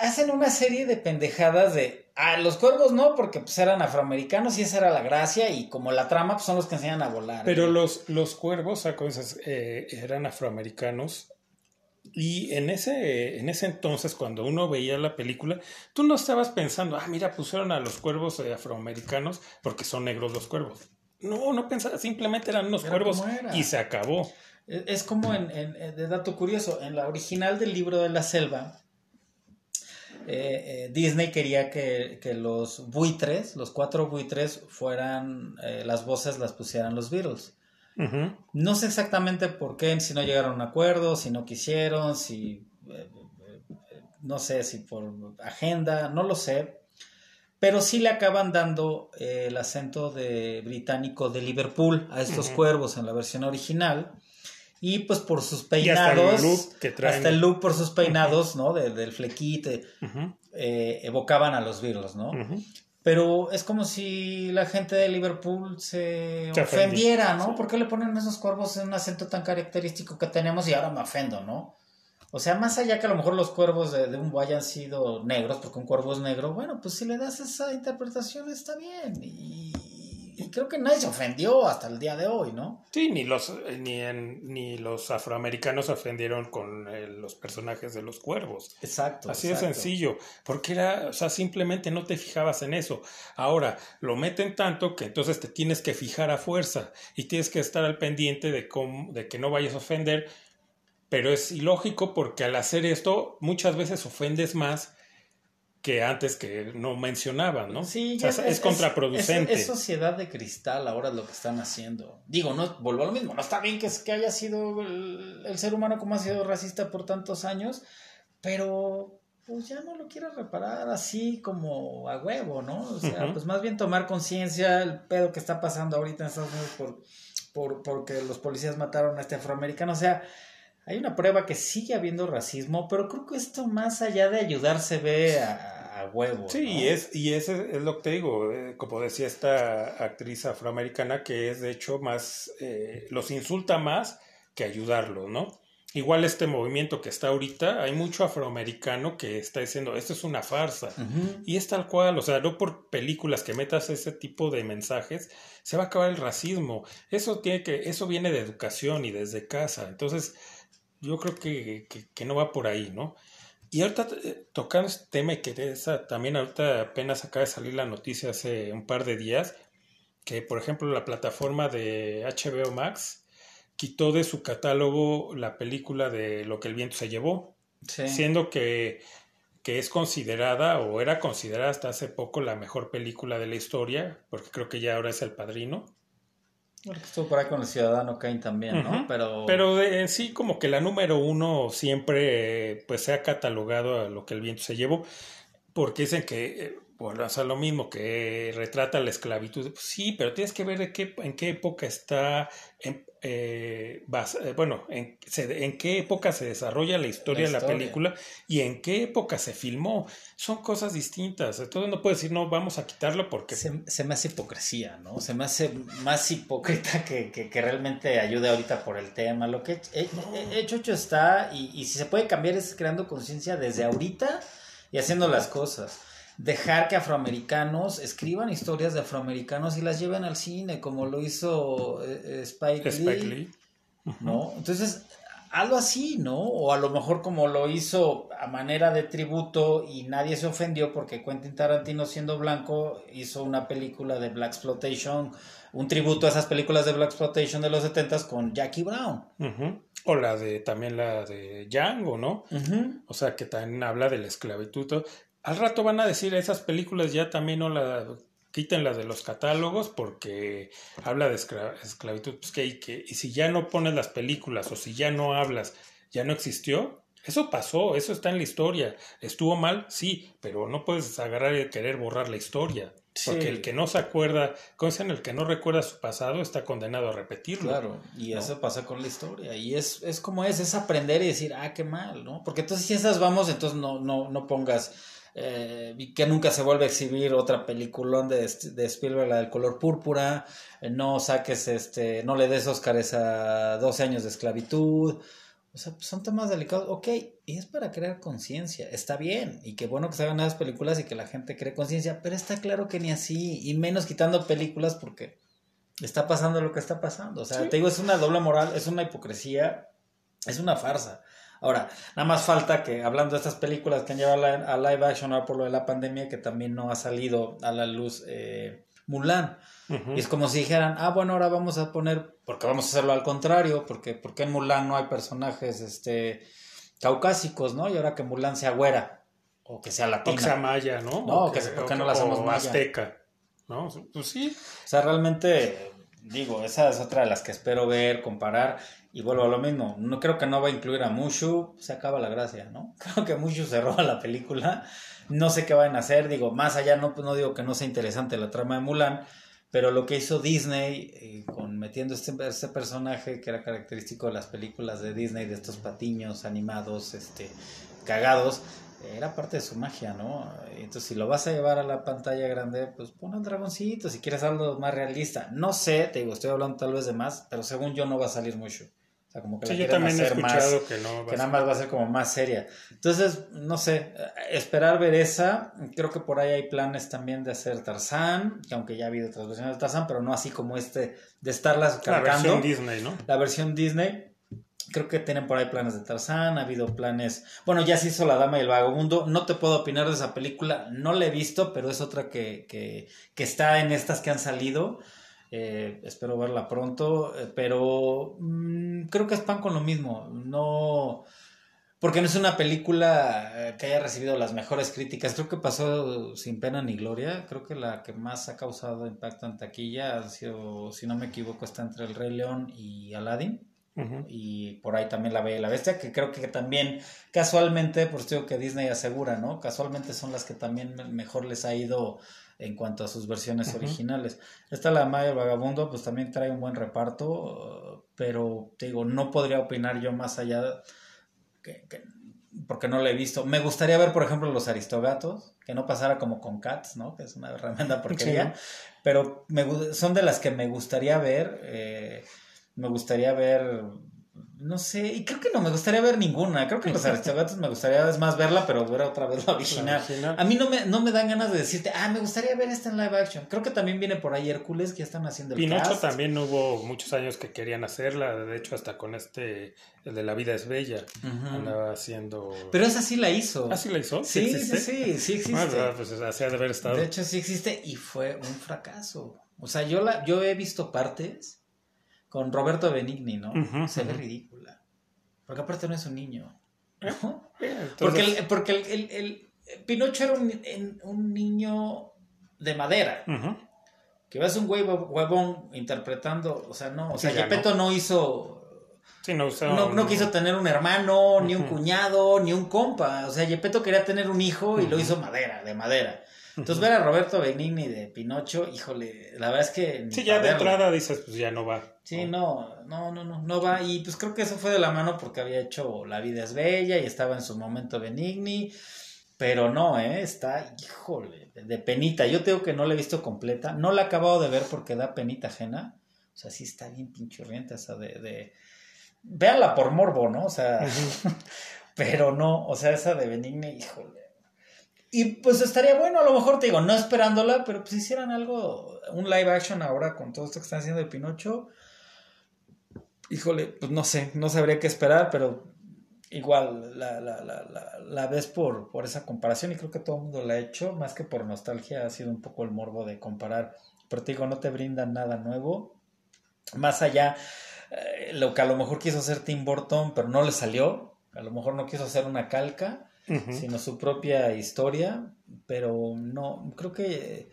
hacen una serie de pendejadas de Ah, los cuervos no, porque pues eran afroamericanos y esa era la gracia y como la trama pues son los que enseñan a volar. Pero los, los cuervos, eh, eran afroamericanos y en ese, en ese entonces cuando uno veía la película, tú no estabas pensando, ah, mira, pusieron a los cuervos eh, afroamericanos porque son negros los cuervos. No, no pensaba, simplemente eran unos cuervos y se acabó. E, es como en, en, de dato curioso, en la original del libro de la selva, eh, eh, Disney quería que, los buitres, los cuatro buitres, fueran, eh, las voces las pusieran los Beatles. No sé exactamente por qué, si no llegaron a un acuerdo, si no quisieron, si, no sé, si por agenda, no lo sé. Pero sí le acaban dando el acento de británico de Liverpool a estos cuervos en la versión original. Y pues por sus peinados, hasta el look, que traen. Hasta el look por sus peinados, ¿no? del flequito, eh, evocaban a los Beatles, ¿no? Pero es como si la gente de Liverpool se, ofendiera, ¿no? ¿Por qué le ponen esos cuervos en un acento tan característico que tenemos y ahora me ofendo, ¿no? O sea, más allá que a lo mejor los cuervos de, de un buey hayan sido negros, porque un cuervo es negro, bueno, pues si le das esa interpretación está bien. Y, y creo que nadie se ofendió hasta el día de hoy, ¿no? Sí, ni los, ni, ni los afroamericanos ofendieron con eh, los personajes de los cuervos. Exacto. Así de sencillo, porque era, o sea, simplemente no te fijabas en eso. Ahora, lo meten tanto que entonces te tienes que fijar a fuerza y tienes que estar al pendiente de, cómo, de que no vayas a ofender, pero es ilógico porque al hacer esto muchas veces ofendes más que antes que no mencionaban, ¿no? Sí, es, contraproducente. Es, sociedad de cristal ahora lo que están haciendo. Digo, no, vuelvo a lo mismo, no está bien que, que haya sido el, ser humano como ha sido racista por tantos años, pero pues ya no lo quiero reparar así como a huevo, ¿no? O sea, pues más bien tomar conciencia el pedo que está pasando ahorita en Estados Unidos por, por, porque los policías mataron a este afroamericano, o sea, hay una prueba que sigue habiendo racismo, pero creo que esto más allá de ayudarse ve a, huevo. Sí, y, es, y ese es lo que te digo, eh, como decía esta actriz afroamericana, que es de hecho más, eh, los insulta más que ayudarlos, ¿no? Igual este movimiento que está ahorita, hay mucho afroamericano que está diciendo, esto es una farsa. Y es tal cual, o sea, no por películas que metas ese tipo de mensajes, se va a acabar el racismo. Eso tiene que, eso viene de educación y desde casa. Entonces, yo creo que, que no va por ahí, ¿no? Y ahorita eh, tocando este tema y que también ahorita apenas acaba de salir la noticia hace un par de días, que por ejemplo la plataforma de HBO Max quitó de su catálogo la película de Lo que el viento se llevó, siendo que, que es considerada o era considerada hasta hace poco la mejor película de la historia, porque creo que ya ahora es El Padrino. Estuvo por ahí con el Ciudadano Kane también, ¿no? Pero, Pero en sí, como que la número uno siempre pues se ha catalogado a lo que el viento se llevó, porque dicen que, eh, bueno, o sea, lo mismo que retrata la esclavitud. sí, pero tienes que ver qué, en qué época está, eh, eh, bueno, en, en, qué época se desarrolla la historia, de la película y en qué época se filmó. Son cosas distintas. Entonces no puedes decir, no, vamos a quitarlo porque... Se, me hace hipocresía, ¿no? Se me hace más hipócrita que, que, realmente ayude ahorita por el tema. Lo que hecho, hecho está y, y si se puede cambiar es creando conciencia desde ahorita y haciendo las cosas dejar que afroamericanos escriban historias de afroamericanos y las lleven al cine, como lo hizo eh, eh, Spike, Lee. ¿no? Entonces, algo así, ¿no? O a lo mejor como lo hizo a manera de tributo y nadie se ofendió porque Quentin Tarantino siendo blanco hizo una película de Black Exploitation, un tributo a esas películas de Black Exploitation de los 70 con Jackie Brown. O la de también la de Django, ¿no? O sea, que también habla de la esclavitud. Al rato van a decir esas películas ya también no la quítenla de los catálogos porque habla de esclavitud. Pues y si ya no pones las películas o si ya no hablas, ya no existió. Eso pasó, eso está en la historia. ¿Estuvo mal? Sí, pero no puedes agarrar y querer borrar la historia. Porque el que no se acuerda, como dicen, el que no recuerda su pasado está condenado a repetirlo. Claro, y eso pasa con la historia. Y es, es como es, es aprender y decir, ah, qué mal, ¿no? Porque entonces si esas vamos, entonces no, no, no pongas eh, que nunca se vuelve a exhibir otra peliculón de, de Spielberg, la del color púrpura, eh, no saques, este, no le des Oscars a 12 años de esclavitud, o sea, son temas delicados, ok, y es para crear conciencia, está bien, y qué bueno que se hagan esas películas y que la gente cree conciencia, pero está claro que ni así, y menos quitando películas porque está pasando lo que está pasando, o sea, te digo, es una doble moral, es una hipocresía, es una farsa. Ahora, nada más falta que, hablando de estas películas que han llevado a live action ahora por lo de la pandemia, que también no ha salido a la luz eh, Mulan. Y es como si dijeran, ah, bueno, ahora vamos a poner, porque vamos a hacerlo al contrario, porque, porque en Mulan no hay personajes este, caucásicos, ¿no? Y ahora que Mulan sea güera, o que sea latina. O que sea maya, ¿no? No, o que, ¿por qué no la hacemos maya? azteca, ¿no? Pues sí. O sea, realmente, digo, esa es otra de las que espero ver, comparar. Y vuelvo a lo mismo, no creo que no va a incluir a Mushu, se acaba la gracia, ¿no? Creo que Mushu se roba la película, no sé qué van a hacer, digo, más allá no, no digo que no sea interesante la trama de Mulan, pero lo que hizo Disney eh, con metiendo este, este, personaje que era característico de las películas de Disney, de estos patiños animados, este, cagados, era parte de su magia, ¿no? Entonces, si lo vas a llevar a la pantalla grande, pues pon un dragoncito, si quieres algo más realista. No sé, te digo, estoy hablando tal vez de más, pero según yo no va a salir mucho como que yo también he escuchado que no. que nada más va a ser como más seria. Entonces, no sé, esperar ver esa. Creo que por ahí hay planes también de hacer Tarzán, que aunque ya ha habido otras versiones de Tarzán, pero no así como este, de estarlas cargando. La versión Disney, ¿no? La versión Disney. Creo que tienen por ahí planes de Tarzán, ha habido planes. Bueno, ya se hizo La Dama y el Vagabundo. No te puedo opinar de esa película, no la he visto, pero es otra que, que, que está en estas que han salido. Eh, espero verla pronto, eh, pero mm, creo que es pan con lo mismo. No, porque no es una película eh, que haya recibido las mejores críticas. Creo que pasó sin pena ni gloria. Creo que la que más ha causado impacto en taquilla ha sido, si no me equivoco, está entre El Rey León y Aladdin. Y por ahí también La Bella y la Bestia, que creo que también casualmente, por digo que Disney asegura, ¿no? Casualmente son las que también mejor les ha ido en cuanto a sus versiones originales. Esta La Maya Vagabundo, pues también trae un buen reparto, pero te digo, no podría opinar yo más allá que, porque no la he visto. Me gustaría ver, por ejemplo, los Aristogatos, que no pasara como con Cats, ¿no? Que es una tremenda porquería, pero me, son de las que me gustaría ver. Eh, me gustaría ver no sé, y creo que no me gustaría ver ninguna. Creo que los Aristogatos me gustaría es más verla, pero ver otra vez la original. A mí no me, no me dan ganas de decirte, ah, me gustaría ver esta en live action. Creo que también viene por ahí Hércules, que ya están haciendo el Pinocho también hubo muchos años que querían hacerla. De hecho, hasta con este, el de La vida es bella, andaba haciendo. Pero esa sí la hizo. ¿Ah, sí la hizo? Sí, sí, sí, sí, existe. Ah, pues así ha de haber estado. De hecho, sí existe y fue un fracaso. O sea, yo, la, yo he visto partes con Roberto Benigni, ¿no? Se ve ridícula. Porque aparte no es un niño. ¿no? Eh, porque el, porque el, el, Pinocho era un, un, niño de madera. Que ves un huevón interpretando, o sea, no, o sea, Gepetto no. hizo Sí, no, no, no, quiso tener un hermano, ni un cuñado, ni un compa. O sea, Gepetto quería tener un hijo y lo hizo madera, de madera. Entonces ver a Roberto Benigni de Pinocho, híjole, la verdad es que... Sí, ya de entrada dices, pues ya no va. Sí, no, no, no, no, no va. Y pues creo que eso fue de la mano porque había hecho La vida es bella y estaba en su momento Benigni. Pero no, ¿eh? Está, híjole, de penita. Yo tengo que no la he visto completa. No la he acabado de ver porque da penita ajena. O sea, sí está bien pinchurrienta esa de... de... Véanla por morbo, ¿no? O sea, pero no, o sea, esa de Benigni, híjole. Y pues estaría bueno, a lo mejor te digo, no esperándola, pero pues hicieran algo, un live action ahora con todo esto que están haciendo de Pinocho. Híjole, pues no sé, no sabría qué esperar, pero igual la, la, la, la, ves por, por esa comparación y creo que todo el mundo la ha hecho, más que por nostalgia, ha sido un poco el morbo de comparar, pero te digo, no te brindan nada nuevo, más allá, eh, lo que a lo mejor quiso hacer Tim Burton, pero no le salió, a lo mejor no quiso hacer una calca, sino su propia historia, pero no, creo que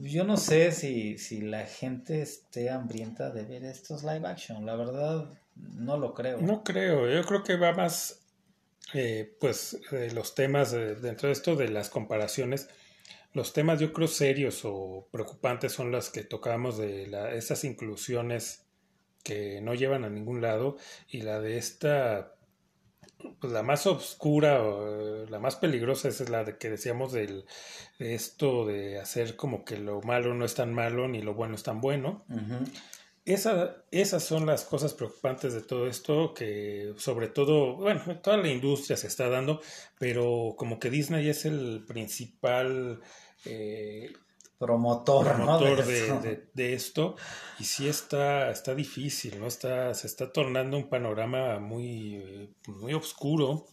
yo no sé si, si la gente esté hambrienta de ver estos live action, la verdad no lo creo. No creo, yo creo que va más, eh, pues, los temas dentro de esto de las comparaciones. Los temas yo creo serios o preocupantes son las que tocamos de la, esas inclusiones que no llevan a ningún lado y la de esta pues la más oscura o la más peligrosa es la de que decíamos del, de esto de hacer como que lo malo no es tan malo ni lo bueno es tan bueno. Esa, esas son las cosas preocupantes de todo esto, que sobre todo, bueno, toda la industria se está dando, pero como que Disney es el principal eh, promotor, de, esto, y sí está, está difícil, ¿no? Está, se está tornando un panorama muy, muy oscuro.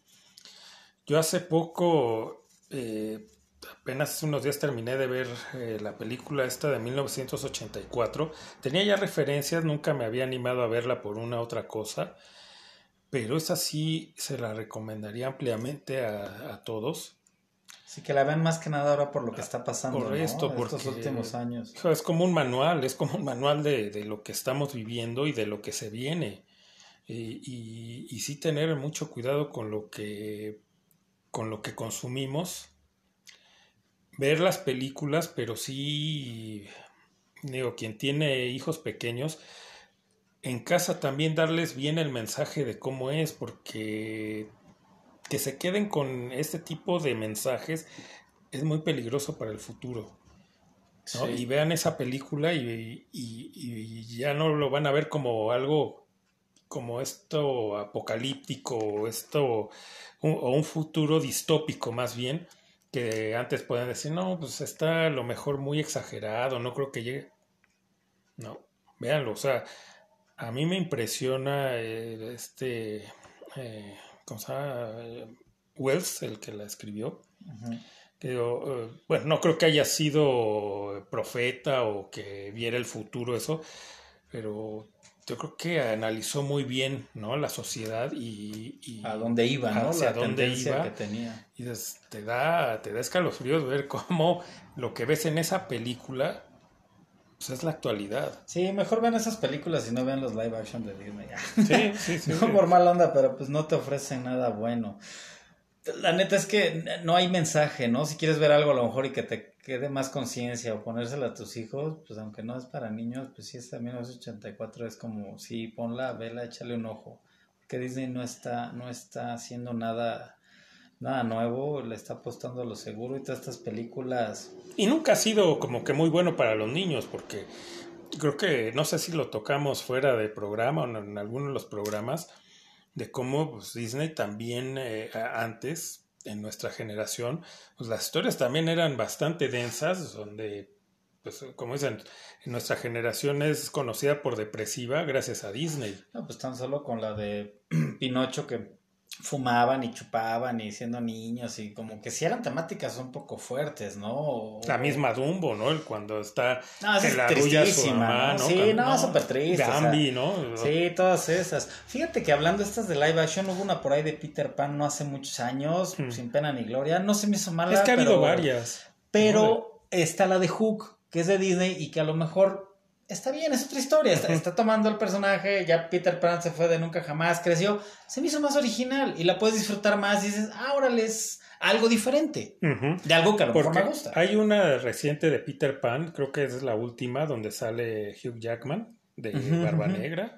Yo hace poco eh, apenas hace unos días terminé de ver eh, la película esta de 1984. Tenía ya referencias, nunca me había animado a verla por una otra cosa, pero esa sí se la recomendaría ampliamente a, todos. Sí, que la ven más que nada ahora por lo que está pasando por esto, por estos últimos años. Es como un manual, es como un manual de, de lo que estamos viviendo y de lo que se viene. Y, y, y sí tener mucho cuidado con lo que con lo que consumimos ver las películas, pero sí, digo, quien tiene hijos pequeños, en casa también darles bien el mensaje de cómo es, porque que se queden con este tipo de mensajes es muy peligroso para el futuro. Y vean esa película y, ya no lo van a ver como algo como esto apocalíptico o esto o un futuro distópico más bien, que antes pueden decir, no, pues está a lo mejor muy exagerado, no creo que llegue. No, véanlo, o sea, a mí me impresiona eh, este, eh, ¿cómo se llama? Wells, el que la escribió. que, eh, bueno, no creo que haya sido profeta o que viera el futuro, eso, pero yo creo que analizó muy bien ¿no? la sociedad y, a dónde iba, ¿no? Hacia dónde iba que tenía. Y te da, te da escalofríos ver cómo lo que ves en esa película pues es la actualidad. Sí, mejor ven esas películas y no vean los live action de Disney. Sí, sí, sí. no por mala onda, pero pues no te ofrecen nada bueno. La neta es que no hay mensaje, ¿no? Si quieres ver algo a lo mejor y que te quede más conciencia o ponérsela a tus hijos, pues aunque no es para niños, pues sí está 1984, es como, sí, ponla, vela, échale un ojo. Porque Disney no está, no está haciendo nada, nada nuevo, le está apostando a lo seguro y todas estas películas. Y nunca ha sido como que muy bueno para los niños, porque creo que, no sé si lo tocamos fuera de programa o en alguno de los programas, de cómo pues, Disney también eh, antes, en nuestra generación, pues las historias también eran bastante densas, donde, pues como dicen, nuestra generación es conocida por depresiva gracias a Disney. No, pues tan solo con la de Pinocho que fumaban y chupaban y siendo niños y como que si eran temáticas un poco fuertes, ¿no? La misma Dumbo, ¿no? El cuando está no, es la tristísima, ¿no? Sí, no, súper triste. Bambi, ¿no? Sí, todas esas. Fíjate que hablando estas de live action, hubo una por ahí de Peter Pan no hace muchos años, hmm. sin pena ni gloria, no se me hizo mala. Es que ha habido varias. Pero está la de Hook, que es de Disney y que a lo mejor está bien, es otra historia. Está, tomando el personaje, ya Peter Pan se fue de nunca jamás, creció. Se me hizo más original y la puedes disfrutar más y dices, ah, órale, es algo diferente. De algo que a lo mejor me gusta. Hay una reciente de Peter Pan, creo que es la última, donde sale Hugh Jackman de Barba Negra.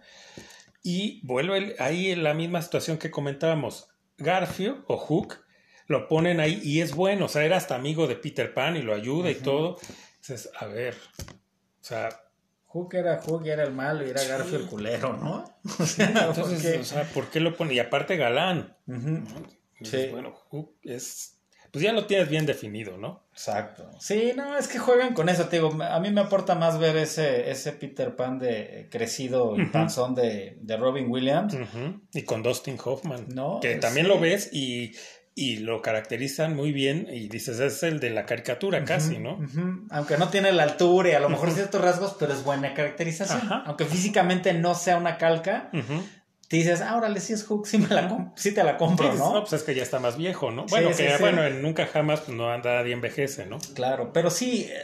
Y vuelve ahí en la misma situación que comentábamos. Garfio o Hook lo ponen ahí y es bueno, o sea, era hasta amigo de Peter Pan y lo ayuda y todo. Entonces, a ver, o sea, Hook era Hook y era el malo y era Garfio el culero, ¿no? O sea, Entonces, o sea, ¿por qué lo pone? Y aparte galán. Sí. Bueno, Hook es pues ya lo tienes bien definido, ¿no? Exacto. Sí, no, es que juegan con eso, te digo, a mí me aporta más ver ese, ese Peter Pan de crecido y panzón de, de Robin Williams. Y con Dustin Hoffman, ¿no? que también lo ves y y lo caracterizan muy bien y dices, es el de la caricatura casi, ¿no? Aunque no tiene la altura y a lo mejor ciertos rasgos, pero es buena caracterización. Aunque físicamente no sea una calca, te dices, ah, órale, si es Hook, sí, me la sí te la compro, ¿no? No, pues es que ya está más viejo, ¿no? Bueno, que bueno, en nunca jamás pues, no anda y envejece, ¿no? Claro, pero sí, eh,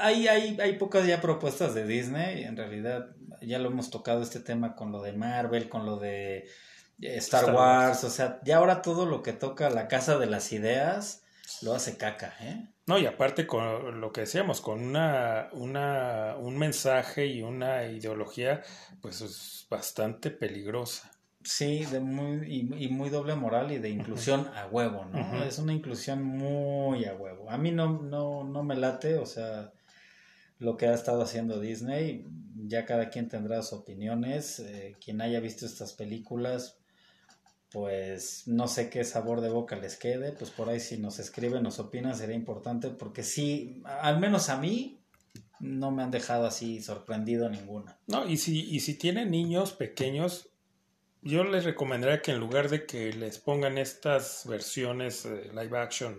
hay, hay, hay pocas ya propuestas de Disney, en realidad ya lo hemos tocado este tema con lo de Marvel, con lo de Star, Wars, o sea, ya ahora todo lo que toca la casa de las ideas lo hace caca, ¿eh? No, y aparte con lo que decíamos, con una, una, un mensaje y una ideología, pues es bastante peligrosa. Sí, de muy, y, muy doble moral y de inclusión a huevo, ¿no? Es una inclusión muy a huevo. A mí no, no, no me late, o sea, lo que ha estado haciendo Disney, ya cada quien tendrá sus opiniones. Eh, quien haya visto estas películas, pues no sé qué sabor de boca les quede, pues por ahí si nos escriben, nos opinan, sería importante, porque sí, al menos a mí no me han dejado así sorprendido ninguna. No, y si, y si tienen niños pequeños, yo les recomendaría que en lugar de que les pongan estas versiones live action,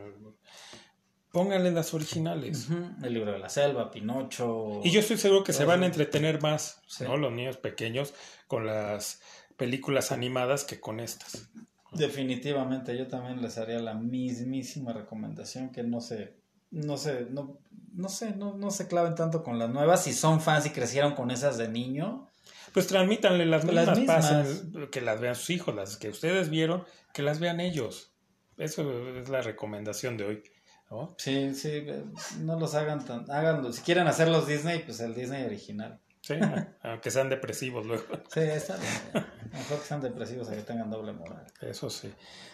pónganle las originales. El libro de la selva, Pinocho. Y yo estoy seguro que se van a entretener más, ¿no? Los niños pequeños con las películas animadas que con estas. Definitivamente, yo también les haría la mismísima recomendación que no se, no se, no, no sé, no, no se claven tanto con las nuevas. Si son fans y crecieron con esas de niño, pues transmítanle las mismas, que las vean sus hijos, las que ustedes vieron, que las vean ellos. Eso es la recomendación de hoy. ¿no? Sí, sí, no los hagan tan, háganlo. Si quieren hacerlos Disney, pues el Disney original. Sí, aunque sean depresivos luego. Sí, está bien. Mejor que sean depresivos a que tengan doble moral. Eso sí.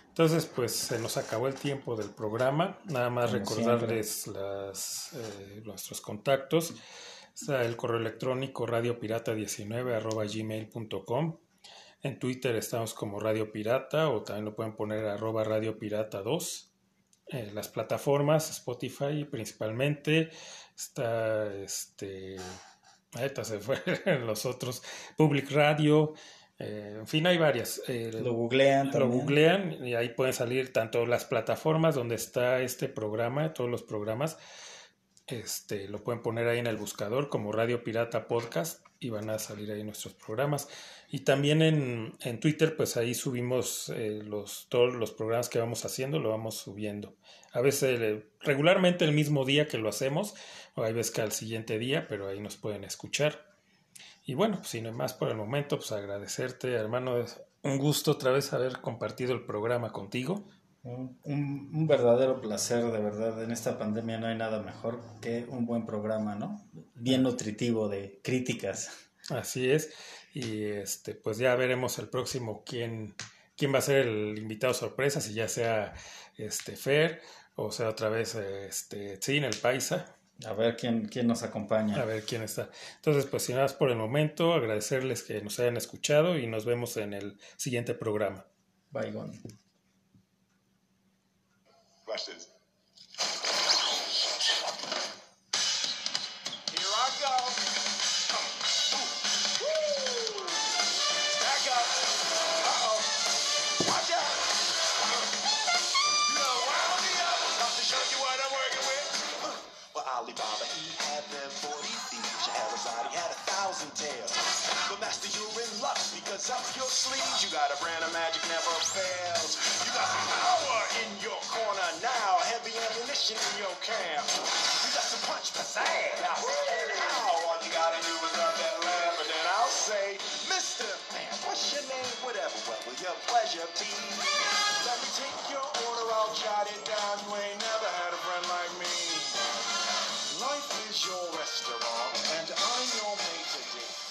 Entonces, pues se nos acabó el tiempo del programa. Nada más recordarles las, eh, nuestros contactos. Está el correo electrónico radiopirata19 arroba gmail.com. En Twitter estamos como Radio Pirata o también lo pueden poner arroba Radio Pirata 2. Eh, las plataformas, Spotify principalmente. Está este Ahorita se fueron los otros. Public Radio. Eh, en fin, hay varias. Eh, lo googlean. Lo googlean y ahí pueden salir tanto las plataformas donde está este programa, todos los programas. Este, lo pueden poner ahí en el buscador como Radio Pirata Podcast y van a salir ahí nuestros programas. Y también en, en Twitter, pues ahí subimos eh, los, todos los programas que vamos haciendo, lo vamos subiendo. A veces, regularmente el mismo día que lo hacemos, o hay veces que al siguiente día, pero ahí nos pueden escuchar. Y bueno, pues sin más por el momento, pues agradecerte, hermano. Un gusto otra vez haber compartido el programa contigo. Un, un, verdadero placer, de verdad. En esta pandemia no hay nada mejor que un buen programa, ¿no? Bien nutritivo de críticas. Así es. Y este, pues ya veremos el próximo quién, quién va a ser el invitado sorpresa, si ya sea este Fer o sea otra vez este Tzin, el paisa. A ver quién, quién nos acompaña. A ver quién está. Entonces, pues sin más por el momento, agradecerles que nos hayan escuchado y nos vemos en el siguiente programa. Bye, gone. questions. colors up your sleeves. You got a brand of magic never fails. You got power in your corner now. Heavy ammunition in your camp. You got some punch pizzazz. Now, now all you gotta do is rub that lamp, and then I'll say, Mister Man, what's your name? Whatever. What will your pleasure be? Let me take your order. I'll jot it down. You ain't never had a friend like me. Life is your restaurant, and I'm your maitre d'.